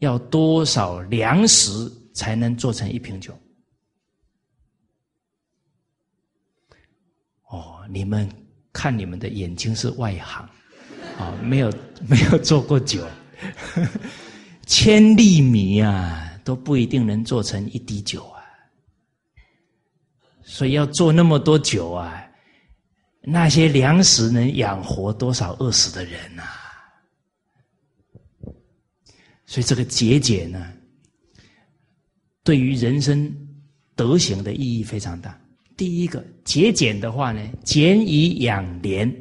要多少粮食才能做成一瓶酒？哦，你们看你们的眼睛是外行啊，没有 没有做过酒，千粒米啊！都不一定能做成一滴酒啊，所以要做那么多酒啊，那些粮食能养活多少饿死的人呐？所以这个节俭呢，对于人生德行的意义非常大。第一个节俭的话呢，俭以养廉，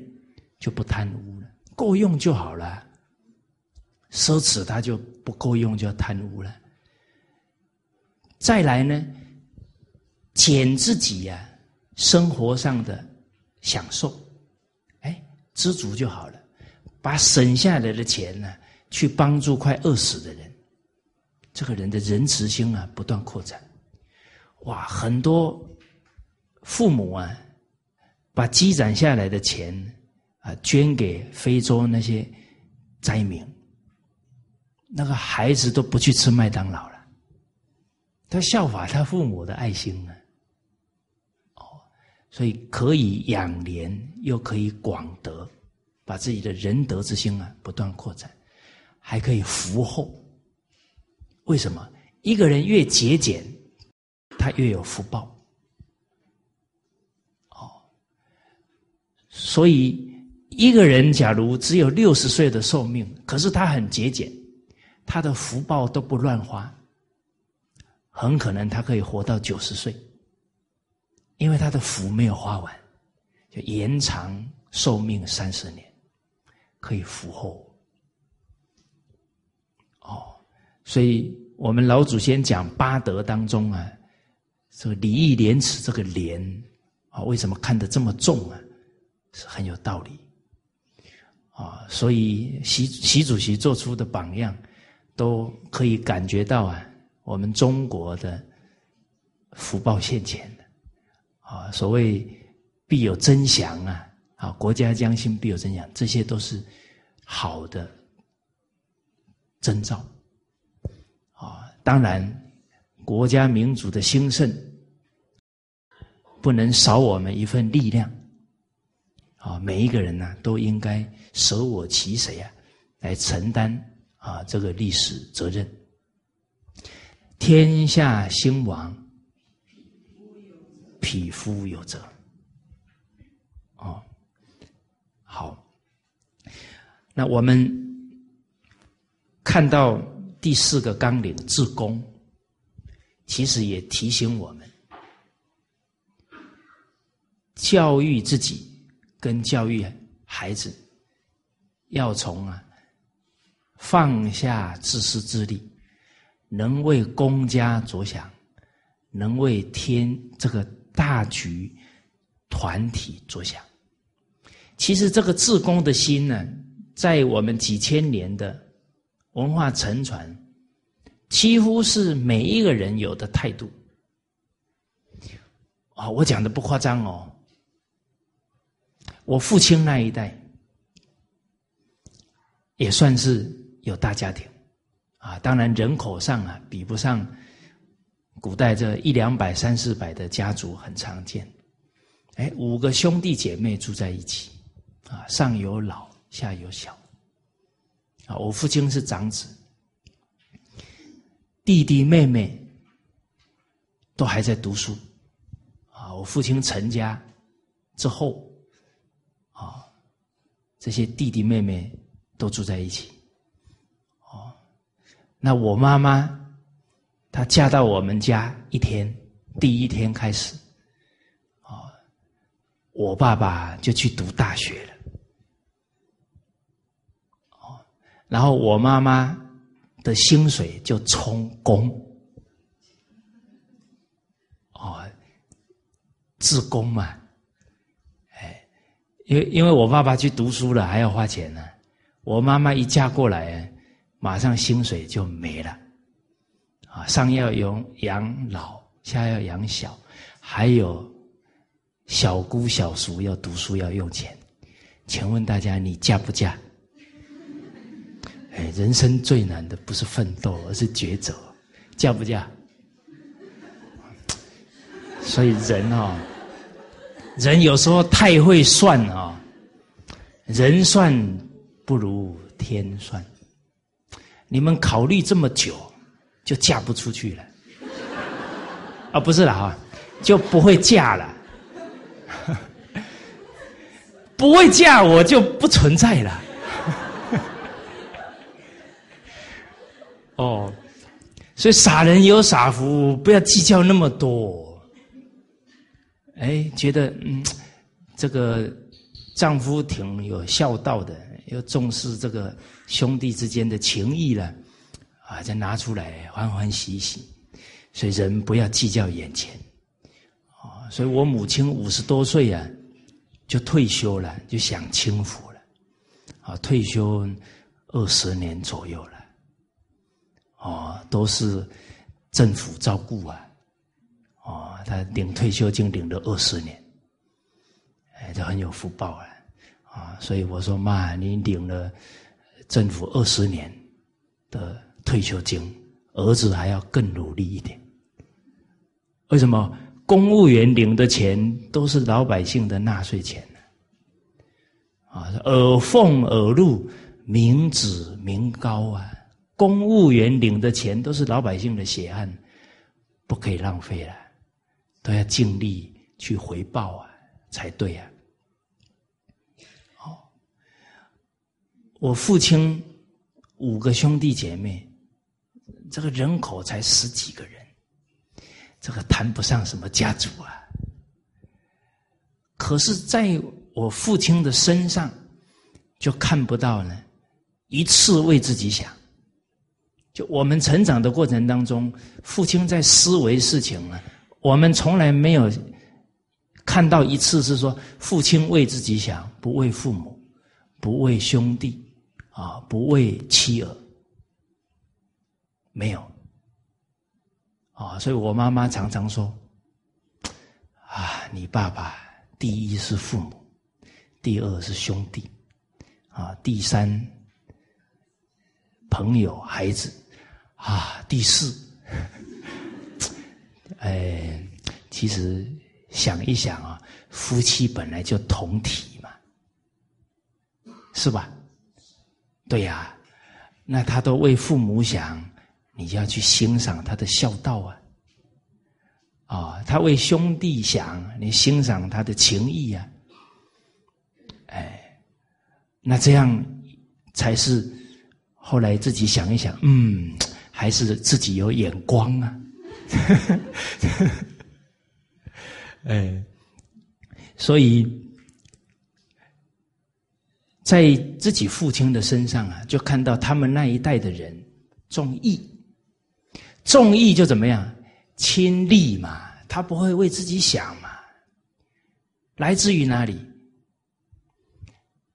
就不贪污，够用就好了。奢侈他就不够用，就要贪污了。再来呢，减自己呀生活上的享受，哎，知足就好了。把省下来的钱呢，去帮助快饿死的人，这个人的仁慈心啊，不断扩展。哇，很多父母啊，把积攒下来的钱啊，捐给非洲那些灾民。那个孩子都不去吃麦当劳了，他效法他父母的爱心呢。哦，所以可以养廉，又可以广德，把自己的仁德之心啊不断扩展，还可以福厚。为什么？一个人越节俭，他越有福报。哦，所以一个人假如只有六十岁的寿命，可是他很节俭。他的福报都不乱花，很可能他可以活到九十岁，因为他的福没有花完，就延长寿命三十年，可以福厚。哦，所以我们老祖先讲八德当中啊，这个礼义廉耻这个廉啊，为什么看得这么重啊？是很有道理。啊，所以习习主席做出的榜样。都可以感觉到啊，我们中国的福报现前的啊，所谓必有真祥啊，啊，国家将兴必有真祥，这些都是好的征兆啊。当然，国家民族的兴盛不能少我们一份力量啊。每一个人呢，都应该舍我其谁啊，来承担。啊，这个历史责任，天下兴亡，匹夫有责。哦，好，那我们看到第四个纲领“自公”，其实也提醒我们，教育自己跟教育孩子，要从啊。放下自私自利，能为公家着想，能为天这个大局团体着想。其实这个自公的心呢，在我们几千年的文化沉传，几乎是每一个人有的态度。啊，我讲的不夸张哦。我父亲那一代，也算是。有大家庭，啊，当然人口上啊比不上古代这一两百、三四百的家族很常见。哎，五个兄弟姐妹住在一起，啊，上有老，下有小，啊，我父亲是长子，弟弟妹妹都还在读书，啊，我父亲成家之后，啊，这些弟弟妹妹都住在一起。哦那我妈妈，她嫁到我们家一天，第一天开始，哦，我爸爸就去读大学了，哦，然后我妈妈的薪水就充公，哦，自工嘛，哎，因为因为我爸爸去读书了，还要花钱呢，我妈妈一嫁过来。马上薪水就没了，啊，上要养养老，下要养小，还有小姑小叔要读书要用钱，请问大家你嫁不嫁？哎，人生最难的不是奋斗，而是抉择，嫁不嫁？所以人啊，人有时候太会算啊，人算不如天算。你们考虑这么久，就嫁不出去了，啊，不是了哈，就不会嫁了，不会嫁我就不存在了，哦，所以傻人有傻福，不要计较那么多。哎，觉得嗯，这个丈夫挺有孝道的，又重视这个兄弟之间的情谊了，啊，再拿出来欢欢喜喜。所以人不要计较眼前，啊，所以我母亲五十多岁啊，就退休了，就享清福了，啊，退休二十年左右了，哦，都是政府照顾啊。哦，他领退休金领了二十年，哎，这很有福报啊！啊，所以我说妈，你领了政府二十年的退休金，儿子还要更努力一点。为什么？公务员领的钱都是老百姓的纳税钱呢？啊，耳奉耳禄，民脂民膏啊！公务员领的钱都是老百姓的血汗，不可以浪费了。都要尽力去回报啊，才对啊！哦，我父亲五个兄弟姐妹，这个人口才十几个人，这个谈不上什么家族啊。可是，在我父亲的身上，就看不到呢一次为自己想。就我们成长的过程当中，父亲在思维事情呢。我们从来没有看到一次是说父亲为自己想，不为父母，不为兄弟，啊，不为妻儿，没有，啊，所以我妈妈常常说，啊，你爸爸第一是父母，第二是兄弟，啊，第三朋友孩子，啊，第四。哎，其实想一想啊，夫妻本来就同体嘛，是吧？对呀，那他都为父母想，你就要去欣赏他的孝道啊。啊，他为兄弟想，你欣赏他的情谊啊。哎，那这样才是后来自己想一想，嗯，还是自己有眼光啊。哎，所以在自己父亲的身上啊，就看到他们那一代的人重义，重义就怎么样亲利嘛，他不会为自己想嘛，来自于哪里？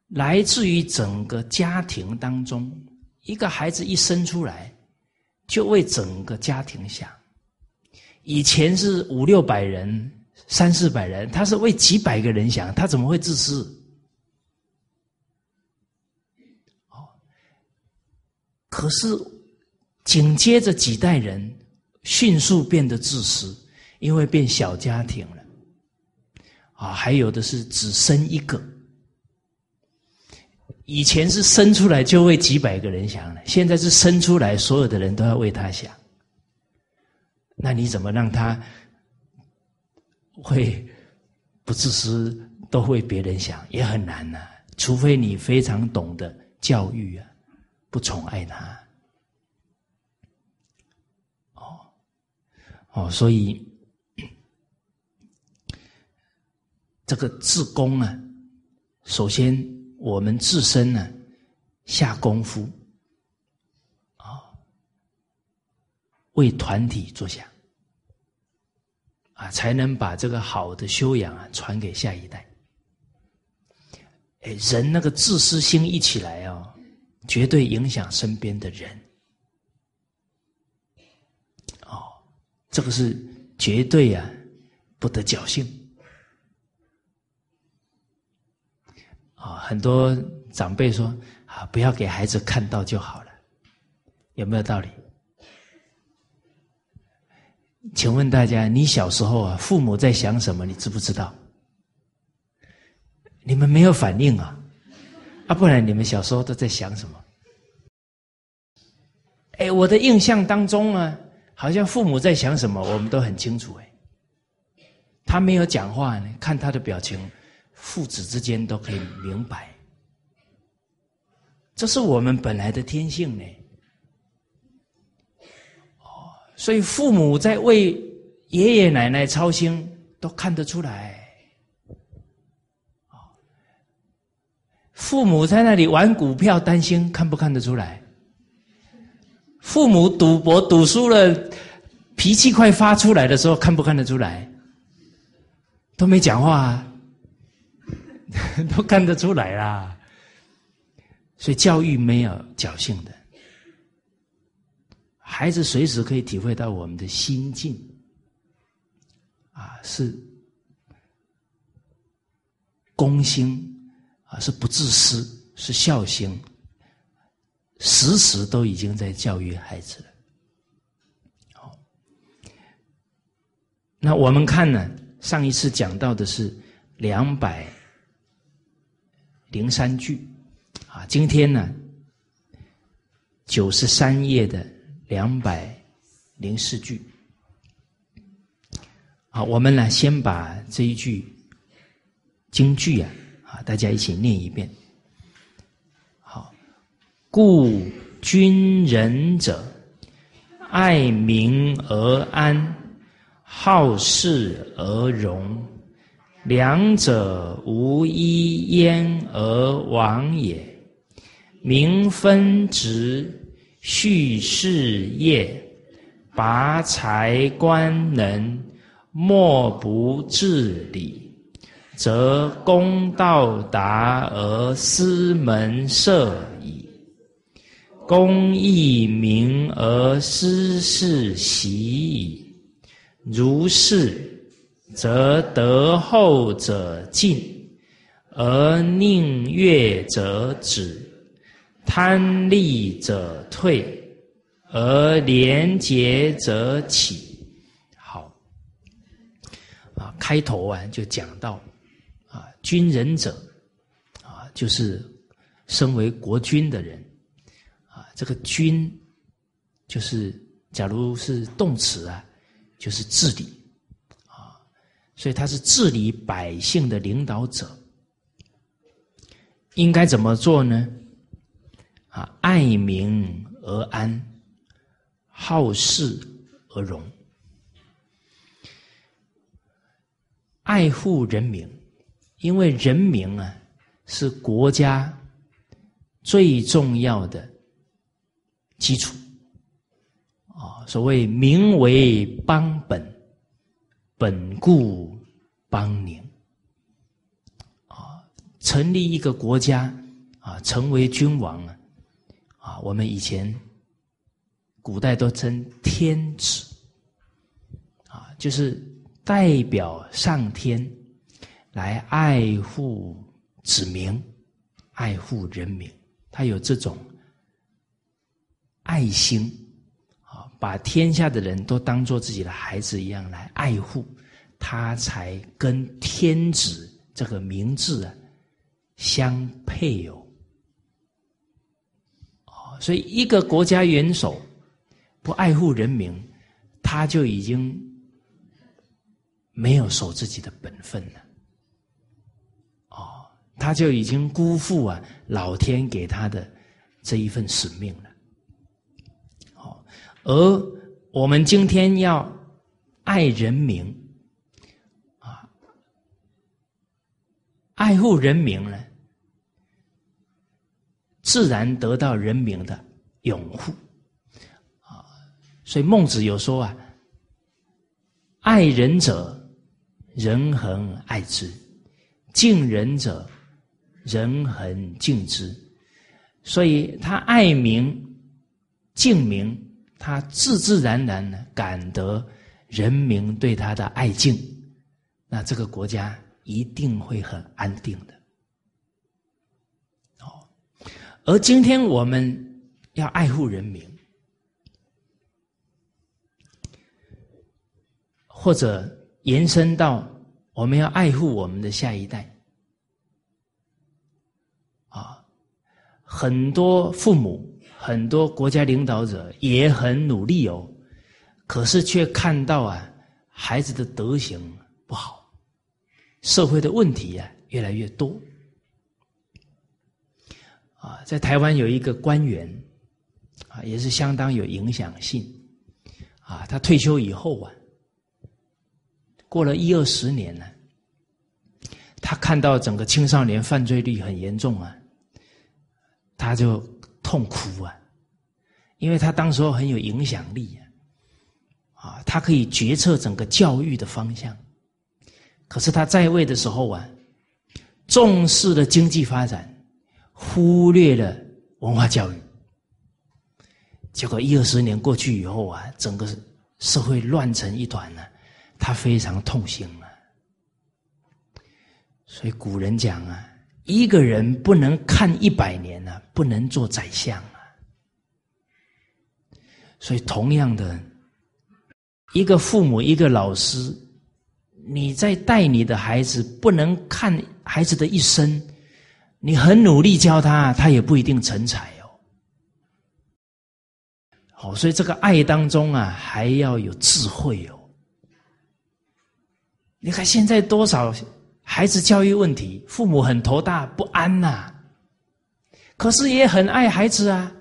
来自于整个家庭当中，一个孩子一生出来，就为整个家庭想。以前是五六百人、三四百人，他是为几百个人想，他怎么会自私？可是紧接着几代人迅速变得自私，因为变小家庭了。啊，还有的是只生一个，以前是生出来就为几百个人想了，现在是生出来所有的人都要为他想。那你怎么让他会不自私，都为别人想，也很难呐。除非你非常懂得教育啊，不宠爱他。哦哦，所以这个自宫啊，首先我们自身呢下功夫。啊为团体着想，啊，才能把这个好的修养啊传给下一代。哎，人那个自私心一起来，绝对影响身边的人。哦，这个是绝对啊，不得侥幸。啊，很多长辈说啊，不要给孩子看到就好了，有没有道理？请问大家，你小时候啊，父母在想什么？你知不知道？你们没有反应啊？啊，不然你们小时候都在想什么？哎，我的印象当中啊，好像父母在想什么，我们都很清楚。哎，他没有讲话呢，看他的表情，父子之间都可以明白。这是我们本来的天性呢。哦所以父母在为爷爷奶奶操心，都看得出来。父母在那里玩股票，担心看不看得出来？父母赌博赌输了，脾气快发出来的时候，看不看得出来？都没讲话，啊，都看得出来啦。所以教育没有侥幸的，孩子随时可以体会到我们的心境，啊，是公心。是不自私，是孝心，时时都已经在教育孩子了。好，那我们看呢？上一次讲到的是两百零三句，啊，今天呢九十三页的两百零四句。好，我们呢先把这一句京剧啊。大家一起念一遍。好，故君仁者，爱民而安，好事而荣，两者无一焉而亡也。民分职，叙事业，拔才官能，莫不治理。则公道达而私门塞矣，公义明而私事习矣。如是，则得厚者进，而宁悦者止；贪利者退，而廉洁者起。好，啊，开头啊就讲到。军人者，啊，就是身为国君的人，啊，这个君，就是假如是动词啊，就是治理，啊，所以他是治理百姓的领导者，应该怎么做呢？啊，爱民而安，好事而荣，爱护人民。因为人民啊，是国家最重要的基础啊。所谓“民为邦本，本固邦宁”。啊，成立一个国家啊，成为君王啊，啊，我们以前古代都称天子啊，就是代表上天。来爱护子民，爱护人民，他有这种爱心啊，把天下的人都当做自己的孩子一样来爱护，他才跟天子这个名字啊相配哦。哦，所以一个国家元首不爱护人民，他就已经没有守自己的本分了。他就已经辜负啊老天给他的这一份使命了。好，而我们今天要爱人民啊，爱护人民呢，自然得到人民的拥护啊。所以孟子有说啊：“爱人者，人恒爱之；敬人者。”人恒敬之，所以他爱民、敬民，他自自然然的感得人民对他的爱敬，那这个国家一定会很安定的。哦，而今天我们要爱护人民，或者延伸到我们要爱护我们的下一代。很多父母、很多国家领导者也很努力哦，可是却看到啊，孩子的德行不好，社会的问题啊越来越多。啊，在台湾有一个官员，啊，也是相当有影响性，啊，他退休以后啊，过了一二十年了，他看到整个青少年犯罪率很严重啊，他就痛哭啊，因为他当时候很有影响力啊，啊，他可以决策整个教育的方向，可是他在位的时候啊，重视了经济发展，忽略了文化教育。结果一二十年过去以后啊，整个社会乱成一团了，他非常痛心啊。所以古人讲啊，一个人不能看一百年呢，不能做宰相啊。所以同样的，一个父母，一个老师，你在带你的孩子，不能看孩子的一生，你很努力教他，他也不一定成才。哦，所以这个爱当中啊，还要有智慧哦。你看现在多少孩子教育问题，父母很头大不安呐，可是也很爱孩子啊。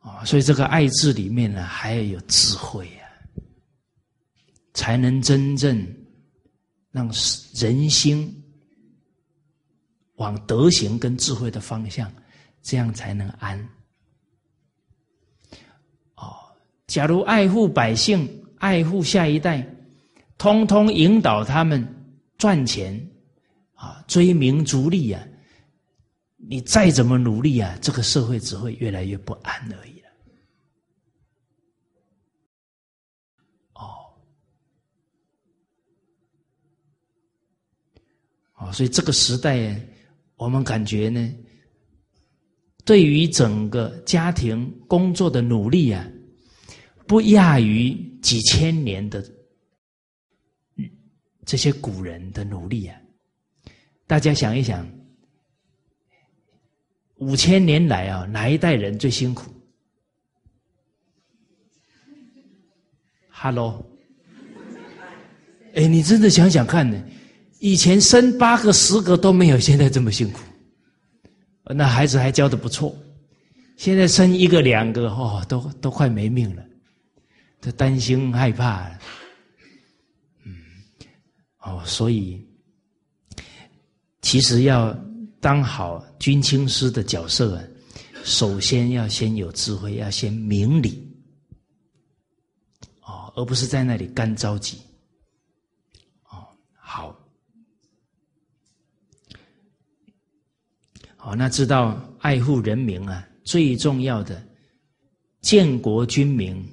啊，所以这个爱字里面呢，还要有智慧啊，才能真正让人心往德行跟智慧的方向。这样才能安。哦，假如爱护百姓、爱护下一代，通通引导他们赚钱，啊，追名逐利啊，你再怎么努力啊，这个社会只会越来越不安而已了。哦，哦，所以这个时代，我们感觉呢。对于整个家庭工作的努力啊，不亚于几千年的这些古人的努力啊！大家想一想，五千年来啊，哪一代人最辛苦？Hello，哎，你真的想想看呢？以前生八个、十个都没有现在这么辛苦。那孩子还教的不错，现在生一个两个哦，都都快没命了，都担心害怕。哦，所以其实要当好军亲师的角色，首先要先有智慧，要先明理，哦，而不是在那里干着急。哦，好。好，那知道爱护人民啊，最重要的建国军民，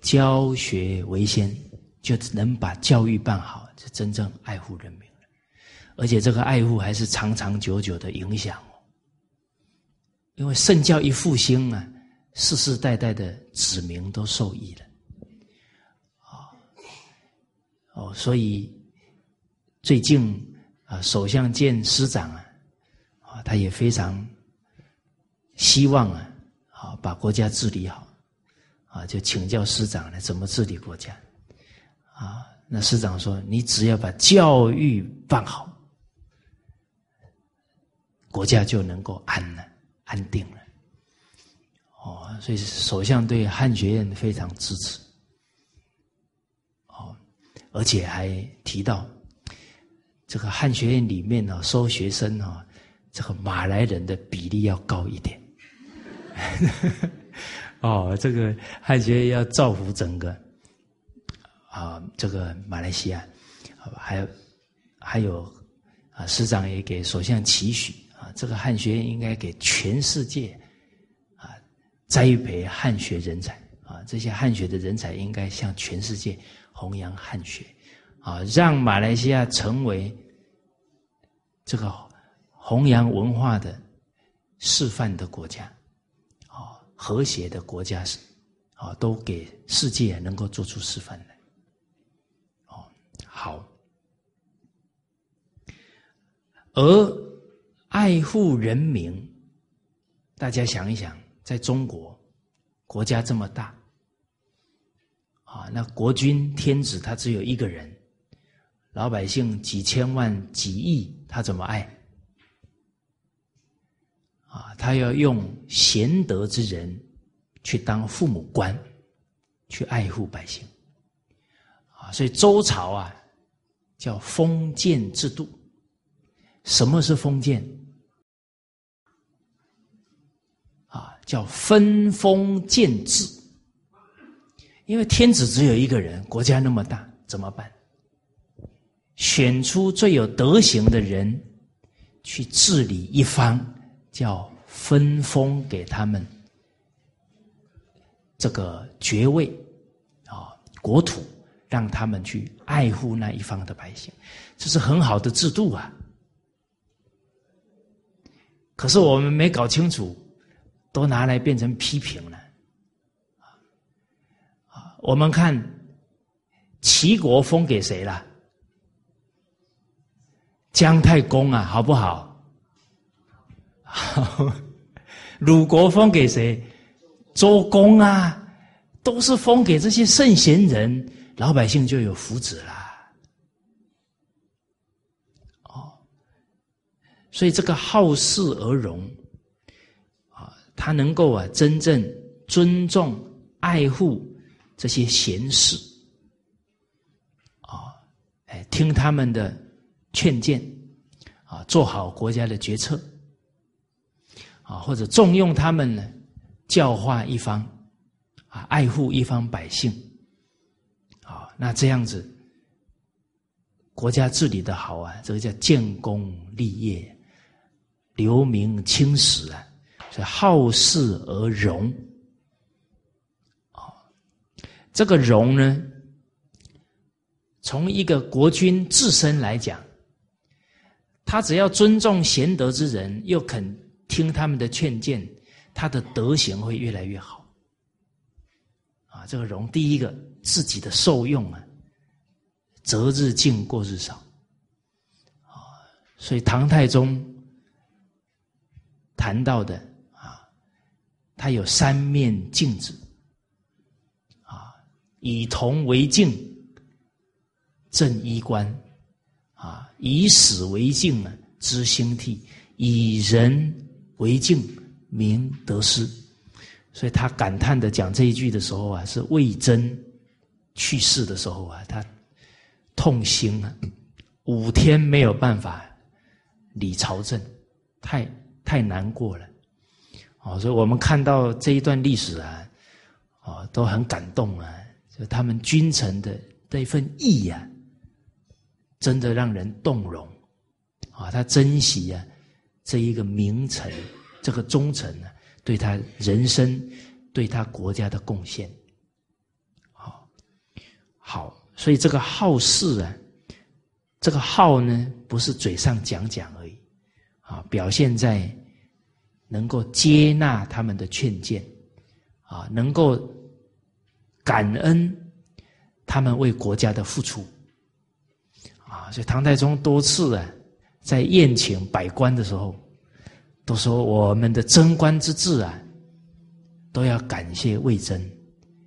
教学为先，就能把教育办好，是真正爱护人民了。而且这个爱护还是长长久久的影响哦，因为圣教一复兴啊，世世代代的子民都受益了。啊，哦，所以最近啊，首相见师长啊。他也非常希望啊，啊，把国家治理好，啊，就请教师长呢，怎么治理国家？啊，那师长说，你只要把教育办好，国家就能够安了，安定了。哦，所以首相对汉学院非常支持。哦，而且还提到，这个汉学院里面呢，收学生啊。这个马来人的比例要高一点，哦，这个汉学院要造福整个啊，这个马来西亚，还有还有啊，师长也给首相期许啊，这个汉学院应该给全世界啊栽培汉学人才啊，这些汉学的人才应该向全世界弘扬汉学啊，让马来西亚成为这个。弘扬文化的示范的国家，啊，和谐的国家是，啊，都给世界能够做出示范来，哦，好。而爱护人民，大家想一想，在中国国家这么大，啊，那国君天子他只有一个人，老百姓几千万几亿，他怎么爱？啊，他要用贤德之人去当父母官，去爱护百姓。啊，所以周朝啊，叫封建制度。什么是封建？啊，叫分封建制。因为天子只有一个人，国家那么大，怎么办？选出最有德行的人去治理一方，叫分封给他们这个爵位啊，国土，让他们去爱护那一方的百姓，这是很好的制度啊。可是我们没搞清楚，都拿来变成批评了。啊我们看齐国封给谁了？姜太公啊，好不好？鲁国封给谁？周公啊，都是封给这些圣贤人，老百姓就有福祉啦。哦，所以这个好事而荣啊，他能够啊，真正尊重、爱护。这些贤士，啊，哎，听他们的劝谏，啊，做好国家的决策，啊，或者重用他们呢，教化一方，啊，爱护一方百姓，啊，那这样子，国家治理的好啊，这个叫建功立业，留名青史啊，是好事而荣。这个荣呢，从一个国君自身来讲，他只要尊重贤德之人，又肯听他们的劝谏，他的德行会越来越好。啊，这个荣，第一个自己的受用啊，择日进，过日少。啊，所以唐太宗谈到的啊，他有三面镜子啊。以铜为镜，正衣冠；啊，以史为镜啊，知兴替；以人为镜，明得失。所以他感叹的讲这一句的时候啊，是魏征去世的时候啊，他痛心啊，五天没有办法理朝政，太太难过了。哦，所以我们看到这一段历史啊，哦，都很感动啊。就他们君臣的那份义呀，真的让人动容啊！他珍惜啊这一个名臣，这个忠臣呢，对他人生、对他国家的贡献，好，好，所以这个好事啊，这个好呢，不是嘴上讲讲而已啊，表现在能够接纳他们的劝谏啊，能够。感恩他们为国家的付出啊！所以唐太宗多次啊，在宴请百官的时候，都说我们的贞观之治啊，都要感谢魏征，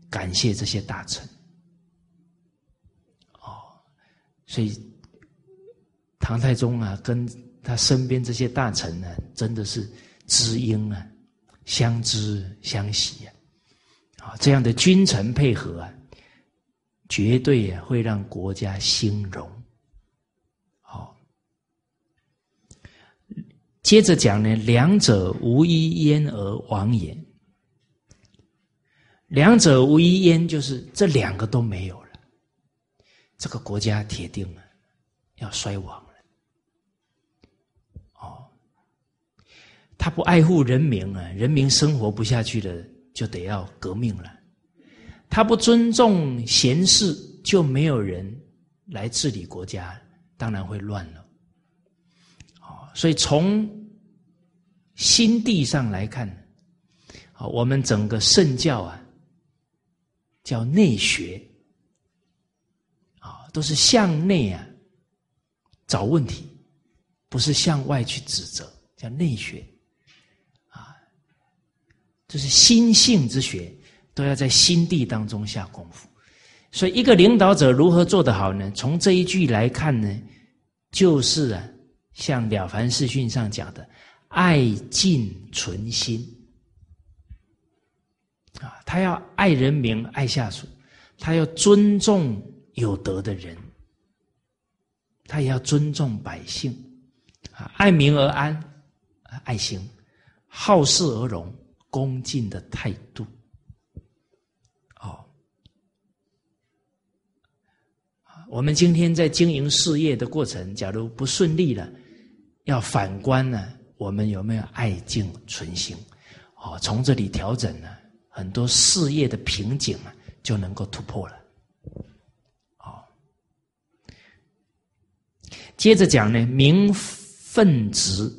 感谢这些大臣。哦，所以唐太宗啊，跟他身边这些大臣呢，真的是知音啊，相知相惜啊。啊，这样的君臣配合啊，绝对啊会让国家兴荣。好，接着讲呢，两者无一焉而亡也。两者无一焉，就是这两个都没有了，这个国家铁定了要衰亡了。哦，他不爱护人民啊，人民生活不下去了。就得要革命了，他不尊重贤士，就没有人来治理国家，当然会乱了。哦，所以从心地上来看，啊，我们整个圣教啊，叫内学，啊，都是向内啊找问题，不是向外去指责，叫内学。就是心性之学，都要在心地当中下功夫。所以，一个领导者如何做得好呢？从这一句来看呢，就是啊，像《了凡四训》上讲的，“爱敬存心”。啊，他要爱人民、爱下属，他要尊重有德的人，他也要尊重百姓，啊，爱民而安，爱心，好事而荣，恭敬的态度。哦，我们今天在经营事业的过程，假如不顺利了，要反观呢，我们有没有爱敬存心？哦，从这里调整呢，很多事业的瓶颈啊，就能够突破了。哦，接着讲呢，名分职，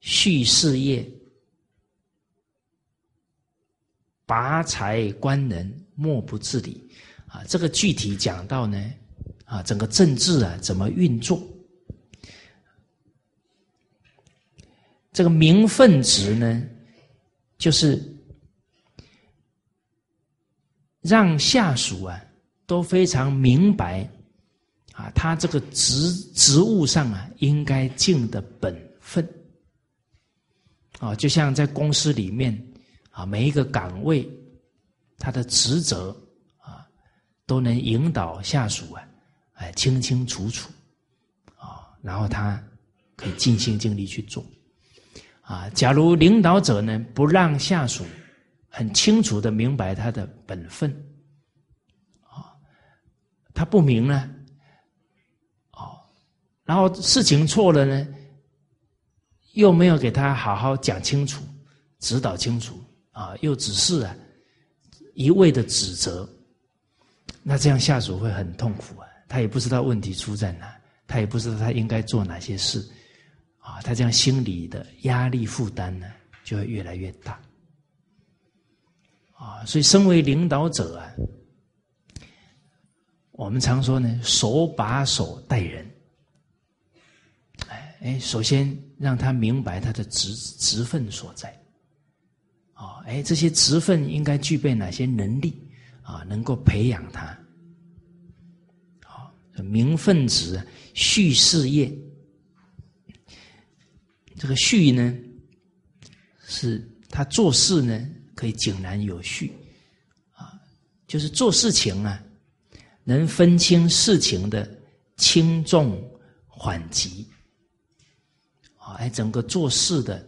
续事业，拔才官人，莫不治理。啊，这个具体讲到呢，啊，整个政治啊怎么运作？这个名分职呢？就是让下属啊都非常明白啊，他这个职职务上啊应该尽的本分啊，就像在公司里面啊，每一个岗位他的职责啊，都能引导下属啊，哎清清楚楚啊，然后他可以尽心尽力去做。啊，假如领导者呢不让下属很清楚的明白他的本分，啊，他不明呢，哦，然后事情错了呢，又没有给他好好讲清楚、指导清楚，啊，又只是啊一味的指责，那这样下属会很痛苦啊，他也不知道问题出在哪，他也不知道他应该做哪些事。啊，他这样心理的压力负担呢，就会越来越大。啊，所以身为领导者啊，我们常说呢，手把手带人。哎哎，首先让他明白他的职职分所在。啊，哎，这些职分应该具备哪些能力啊，能够培养他。啊，名分职，续事业。这个序呢，是他做事呢可以井然有序，啊，就是做事情啊，能分清事情的轻重缓急，啊，哎，整个做事的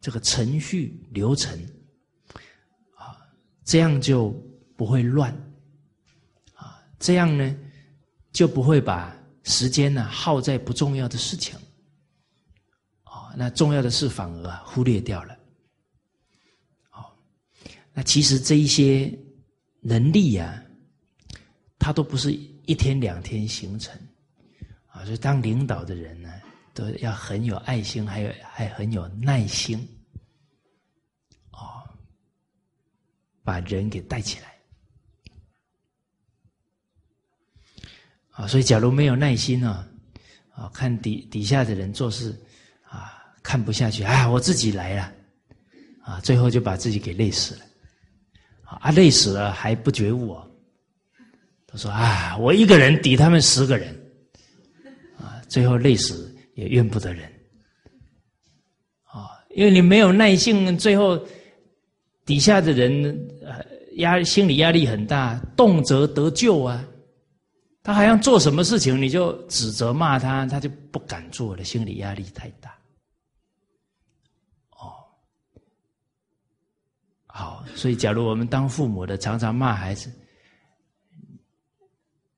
这个程序流程，这样就不会乱，啊，这样呢就不会把时间呢耗在不重要的事情。哦那重要的事反而啊忽略掉了，哦，那其实这一些能力呀，它都不是一天两天形成，啊，所以当领导的人呢，都要很有爱心，还有还很有耐心，把人给带起来，啊，所以假如没有耐心啊，啊，看底底下的人做事啊。看不下去啊！我自己来了，啊，最后就把自己给累死了，啊，累死了还不觉悟哦。他说啊，我一个人抵他们十个人，啊，最后累死也怨不得人，啊，因为你没有耐性，最后底下的人压心理压力很大，动辄得救啊，他好像做什么事情你就指责骂他，他就不敢做了，心理压力太大。哦好，所以假如我们当父母的常常骂孩子，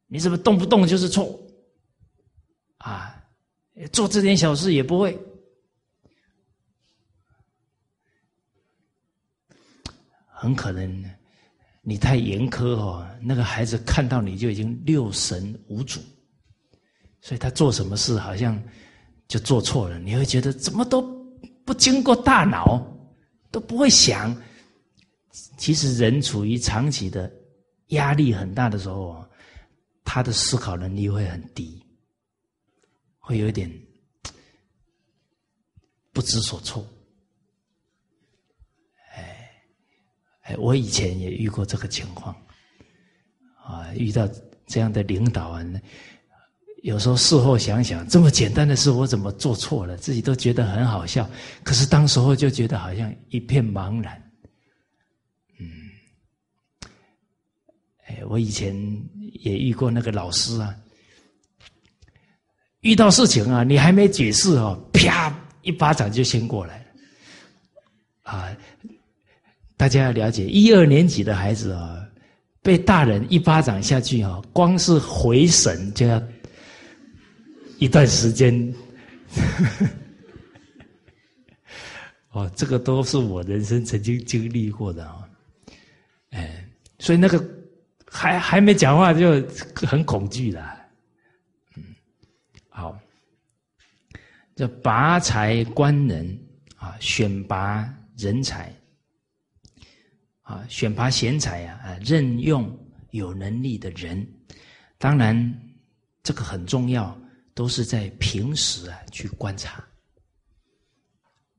你怎么动不动就是错？啊，做这点小事也不会，很可能你太严苛哦，那个孩子看到你就已经六神无主，所以他做什么事好像就做错了，你会觉得怎么都不经过大脑，都不会想。其实，人处于长期的压力很大的时候，他的思考能力会很低，会有点不知所措。哎，我以前也遇过这个情况，啊，遇到这样的领导啊，有时候事后想想，这么简单的事我怎么做错了，自己都觉得很好笑，可是当时候就觉得好像一片茫然。哎，我以前也遇过那个老师啊，遇到事情啊，你还没解释哦，啪一巴掌就先过来了。啊，大家要了解，一二年级的孩子啊，被大人一巴掌下去啊，光是回神就要一段时间。哦，这个都是我人生曾经经历过的啊，哎，所以那个还还没讲话就很恐惧了，嗯，好，这拔才官人啊，选拔人才啊，选拔贤才啊，啊，任用有能力的人，当然这个很重要，都是在平时啊去观察。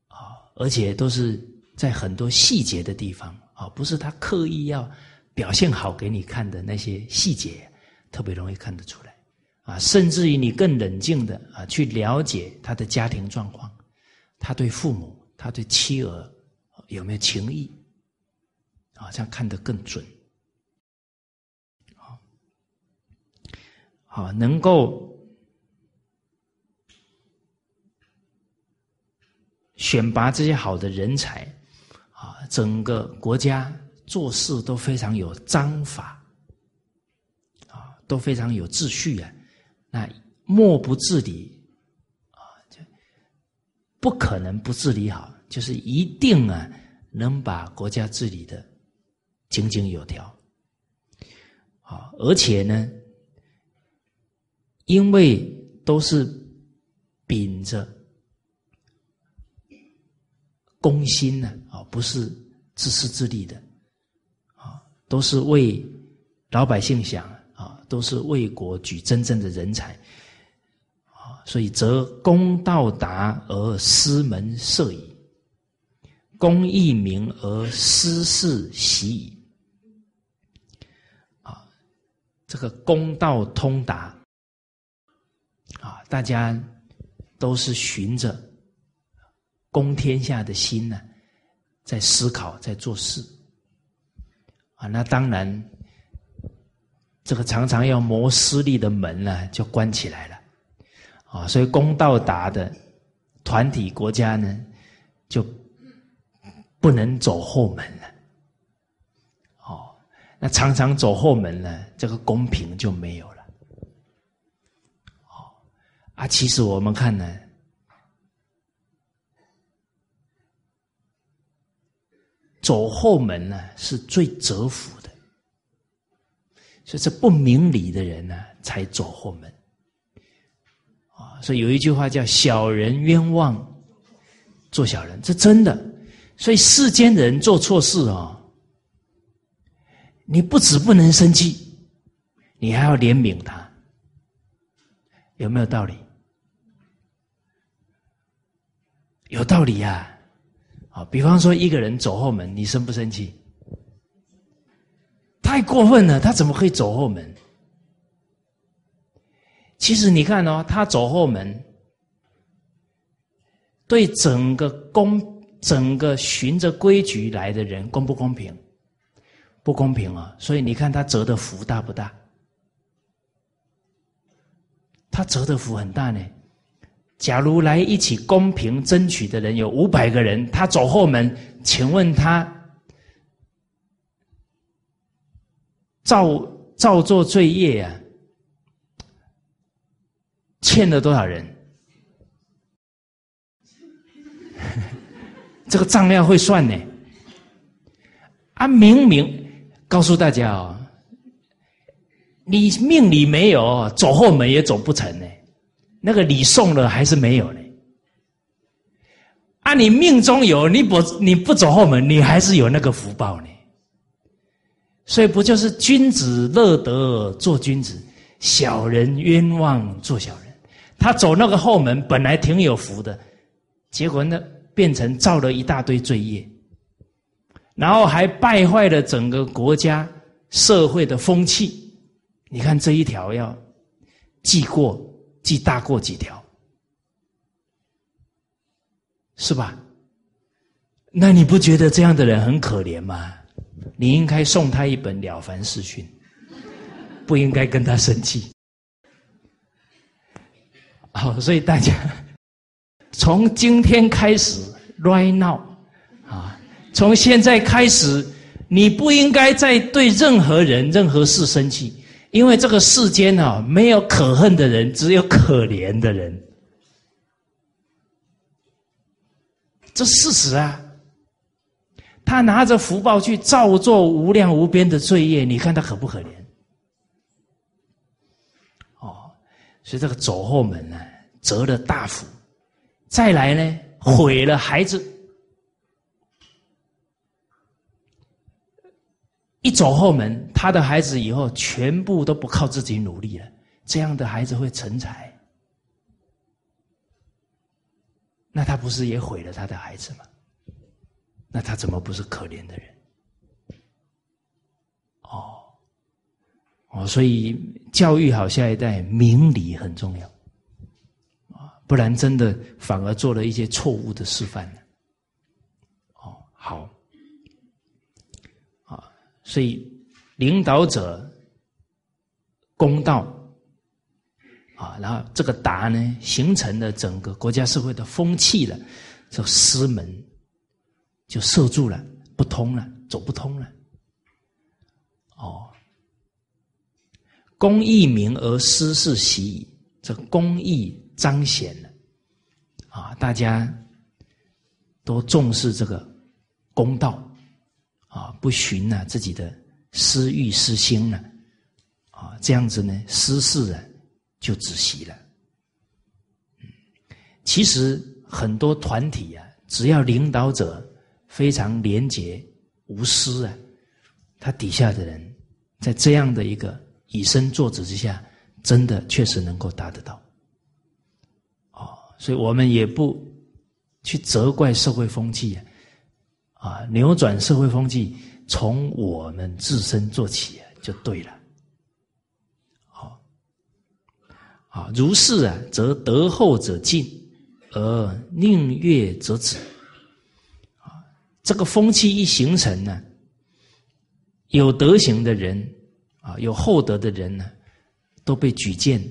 啊而且都是在很多细节的地方啊，不是他刻意要表现好给你看的那些细节，特别容易看得出来啊。甚至于你更冷静的啊，去了解他的家庭状况，他对父母、他对妻儿有没有情谊啊，这样看得更准。好，好，能够。选拔这些好的人才，啊，整个国家做事都非常有章法，啊，都非常有秩序啊。那莫不治理，啊，就不可能不治理好，就是一定啊，能把国家治理的井井有条，啊，而且呢，因为都是秉着。公心呢？啊，不是自私自利的，啊，都是为老百姓想啊，都是为国举真正的人才，啊，所以则公道达而私门塞矣，公义明而私事习矣，啊，这个公道通达，啊，大家都是循着。公天下的心呢，在思考，在做事啊。那当然，这个常常要谋私利的门呢，就关起来了啊。所以公道达的团体国家呢，就不能走后门。那常常走后门呢，这个公平就没有了。哦，啊，其实我们看呢。走后门呢，是最折福的，所以这不明理的人呢，才走后门。啊，所以有一句话叫“小人冤枉做小人”，这真的。所以世间人做错事啊，你不止不能生气，你还要怜悯他，有没有道理？有道理呀。啊，比方说一个人走后门，你生不生气？太过分了，他怎么可以走后门？其实你看哦，他走后门，对整个公、整个循着规矩来的人公不公平？不公平啊！所以你看他折的福大不大？他折的福很大呢。假如来一起公平争取的人有五百个人，他走后门，请问他造造作罪业啊，欠了多少人？这个账要会算呢。啊，明明告诉大家哦，你命里没有，走后门也走不成呢。那个礼送了还是没有呢？啊，你命中有，你不你不走后门，你还是有那个福报呢。所以不就是君子乐得做君子，小人冤枉做小人。他走那个后门本来挺有福的，结果呢变成造了一大堆罪业，然后还败坏了整个国家社会的风气。你看这一条要记过。记大过几条，是吧？那你不觉得这样的人很可怜吗？你应该送他一本《了凡四训》，不应该跟他生气。好，所以大家从今天开始，right now，从现在开始，你不应该再对任何人、任何事生气，因为这个世间啊，没有可恨的人，只有可怜的人，这事实啊。他拿着福报去造作无量无边的罪业，你看他可不可怜？哦，所以这个走后门呢，折了大福；再来呢，毁了孩子。一走后门，他的孩子以后全部都不靠自己努力了，这样的孩子会成才，那他不是也毁了他的孩子吗？那他怎么不是可怜的人？哦，哦，所以教育好下一代，明理很重要啊，不然真的反而做了一些错误的示范呢。哦，好，所以领导者公道啊，然后这个达呢，形成了整个国家社会的风气了，这师门。就塞住了，不通了，走不通了。哦，公义明而私事习矣，这公义彰显了啊！大家都重视这个公道啊，不寻了自己的私欲私心了啊，这样子呢，私事啊就止息了。其实很多团体啊，只要领导者。非常廉洁无私啊！他底下的人在这样的一个以身作则之下，真的确实能够达得到。哦，所以我们也不去责怪社会风气啊，啊，扭转社会风气从我们自身做起，就对了。好，啊，如是啊，则德厚者进，而宁悦则止。啊这个风气一形成呢，有德行的人啊，有厚德的人呢，都被举荐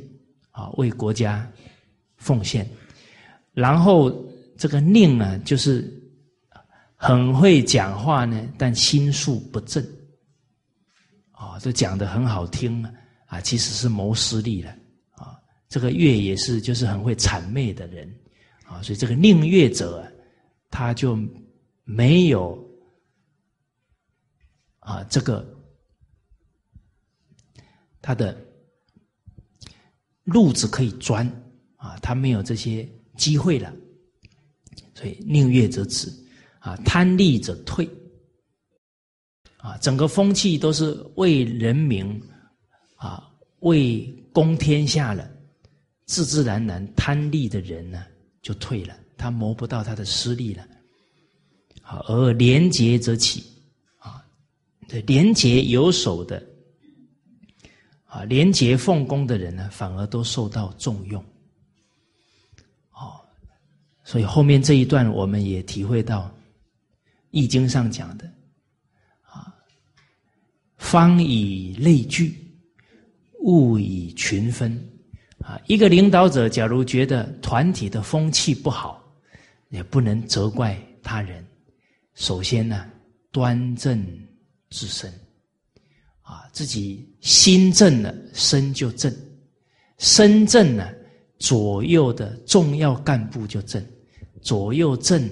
啊，为国家奉献。然后这个宁呢，就是很会讲话呢，但心术不正啊，这讲的很好听啊，啊其实是谋私利了啊。这个月也是，就是很会谄媚的人啊，所以这个宁月者，他就。没有啊，这个他的路子可以钻啊，他没有这些机会了，所以宁月者止啊，贪利者退啊，整个风气都是为人民啊，为公天下了，自自然然贪利的人呢就退了，他谋不到他的私利了。而廉洁则起，啊，对廉洁有守的，啊，廉洁奉公的人呢，反而都受到重用。哦，所以后面这一段我们也体会到，《易经》上讲的，啊，方以类聚，物以群分。啊，一个领导者假如觉得团体的风气不好，也不能责怪他人。首先呢，端正自身，啊，自己心正了，身就正；身正了，左右的重要干部就正，左右正，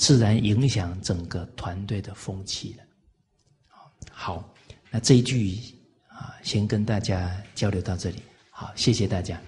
自然影响整个团队的风气了。好，那这一句啊，先跟大家交流到这里。好，谢谢大家。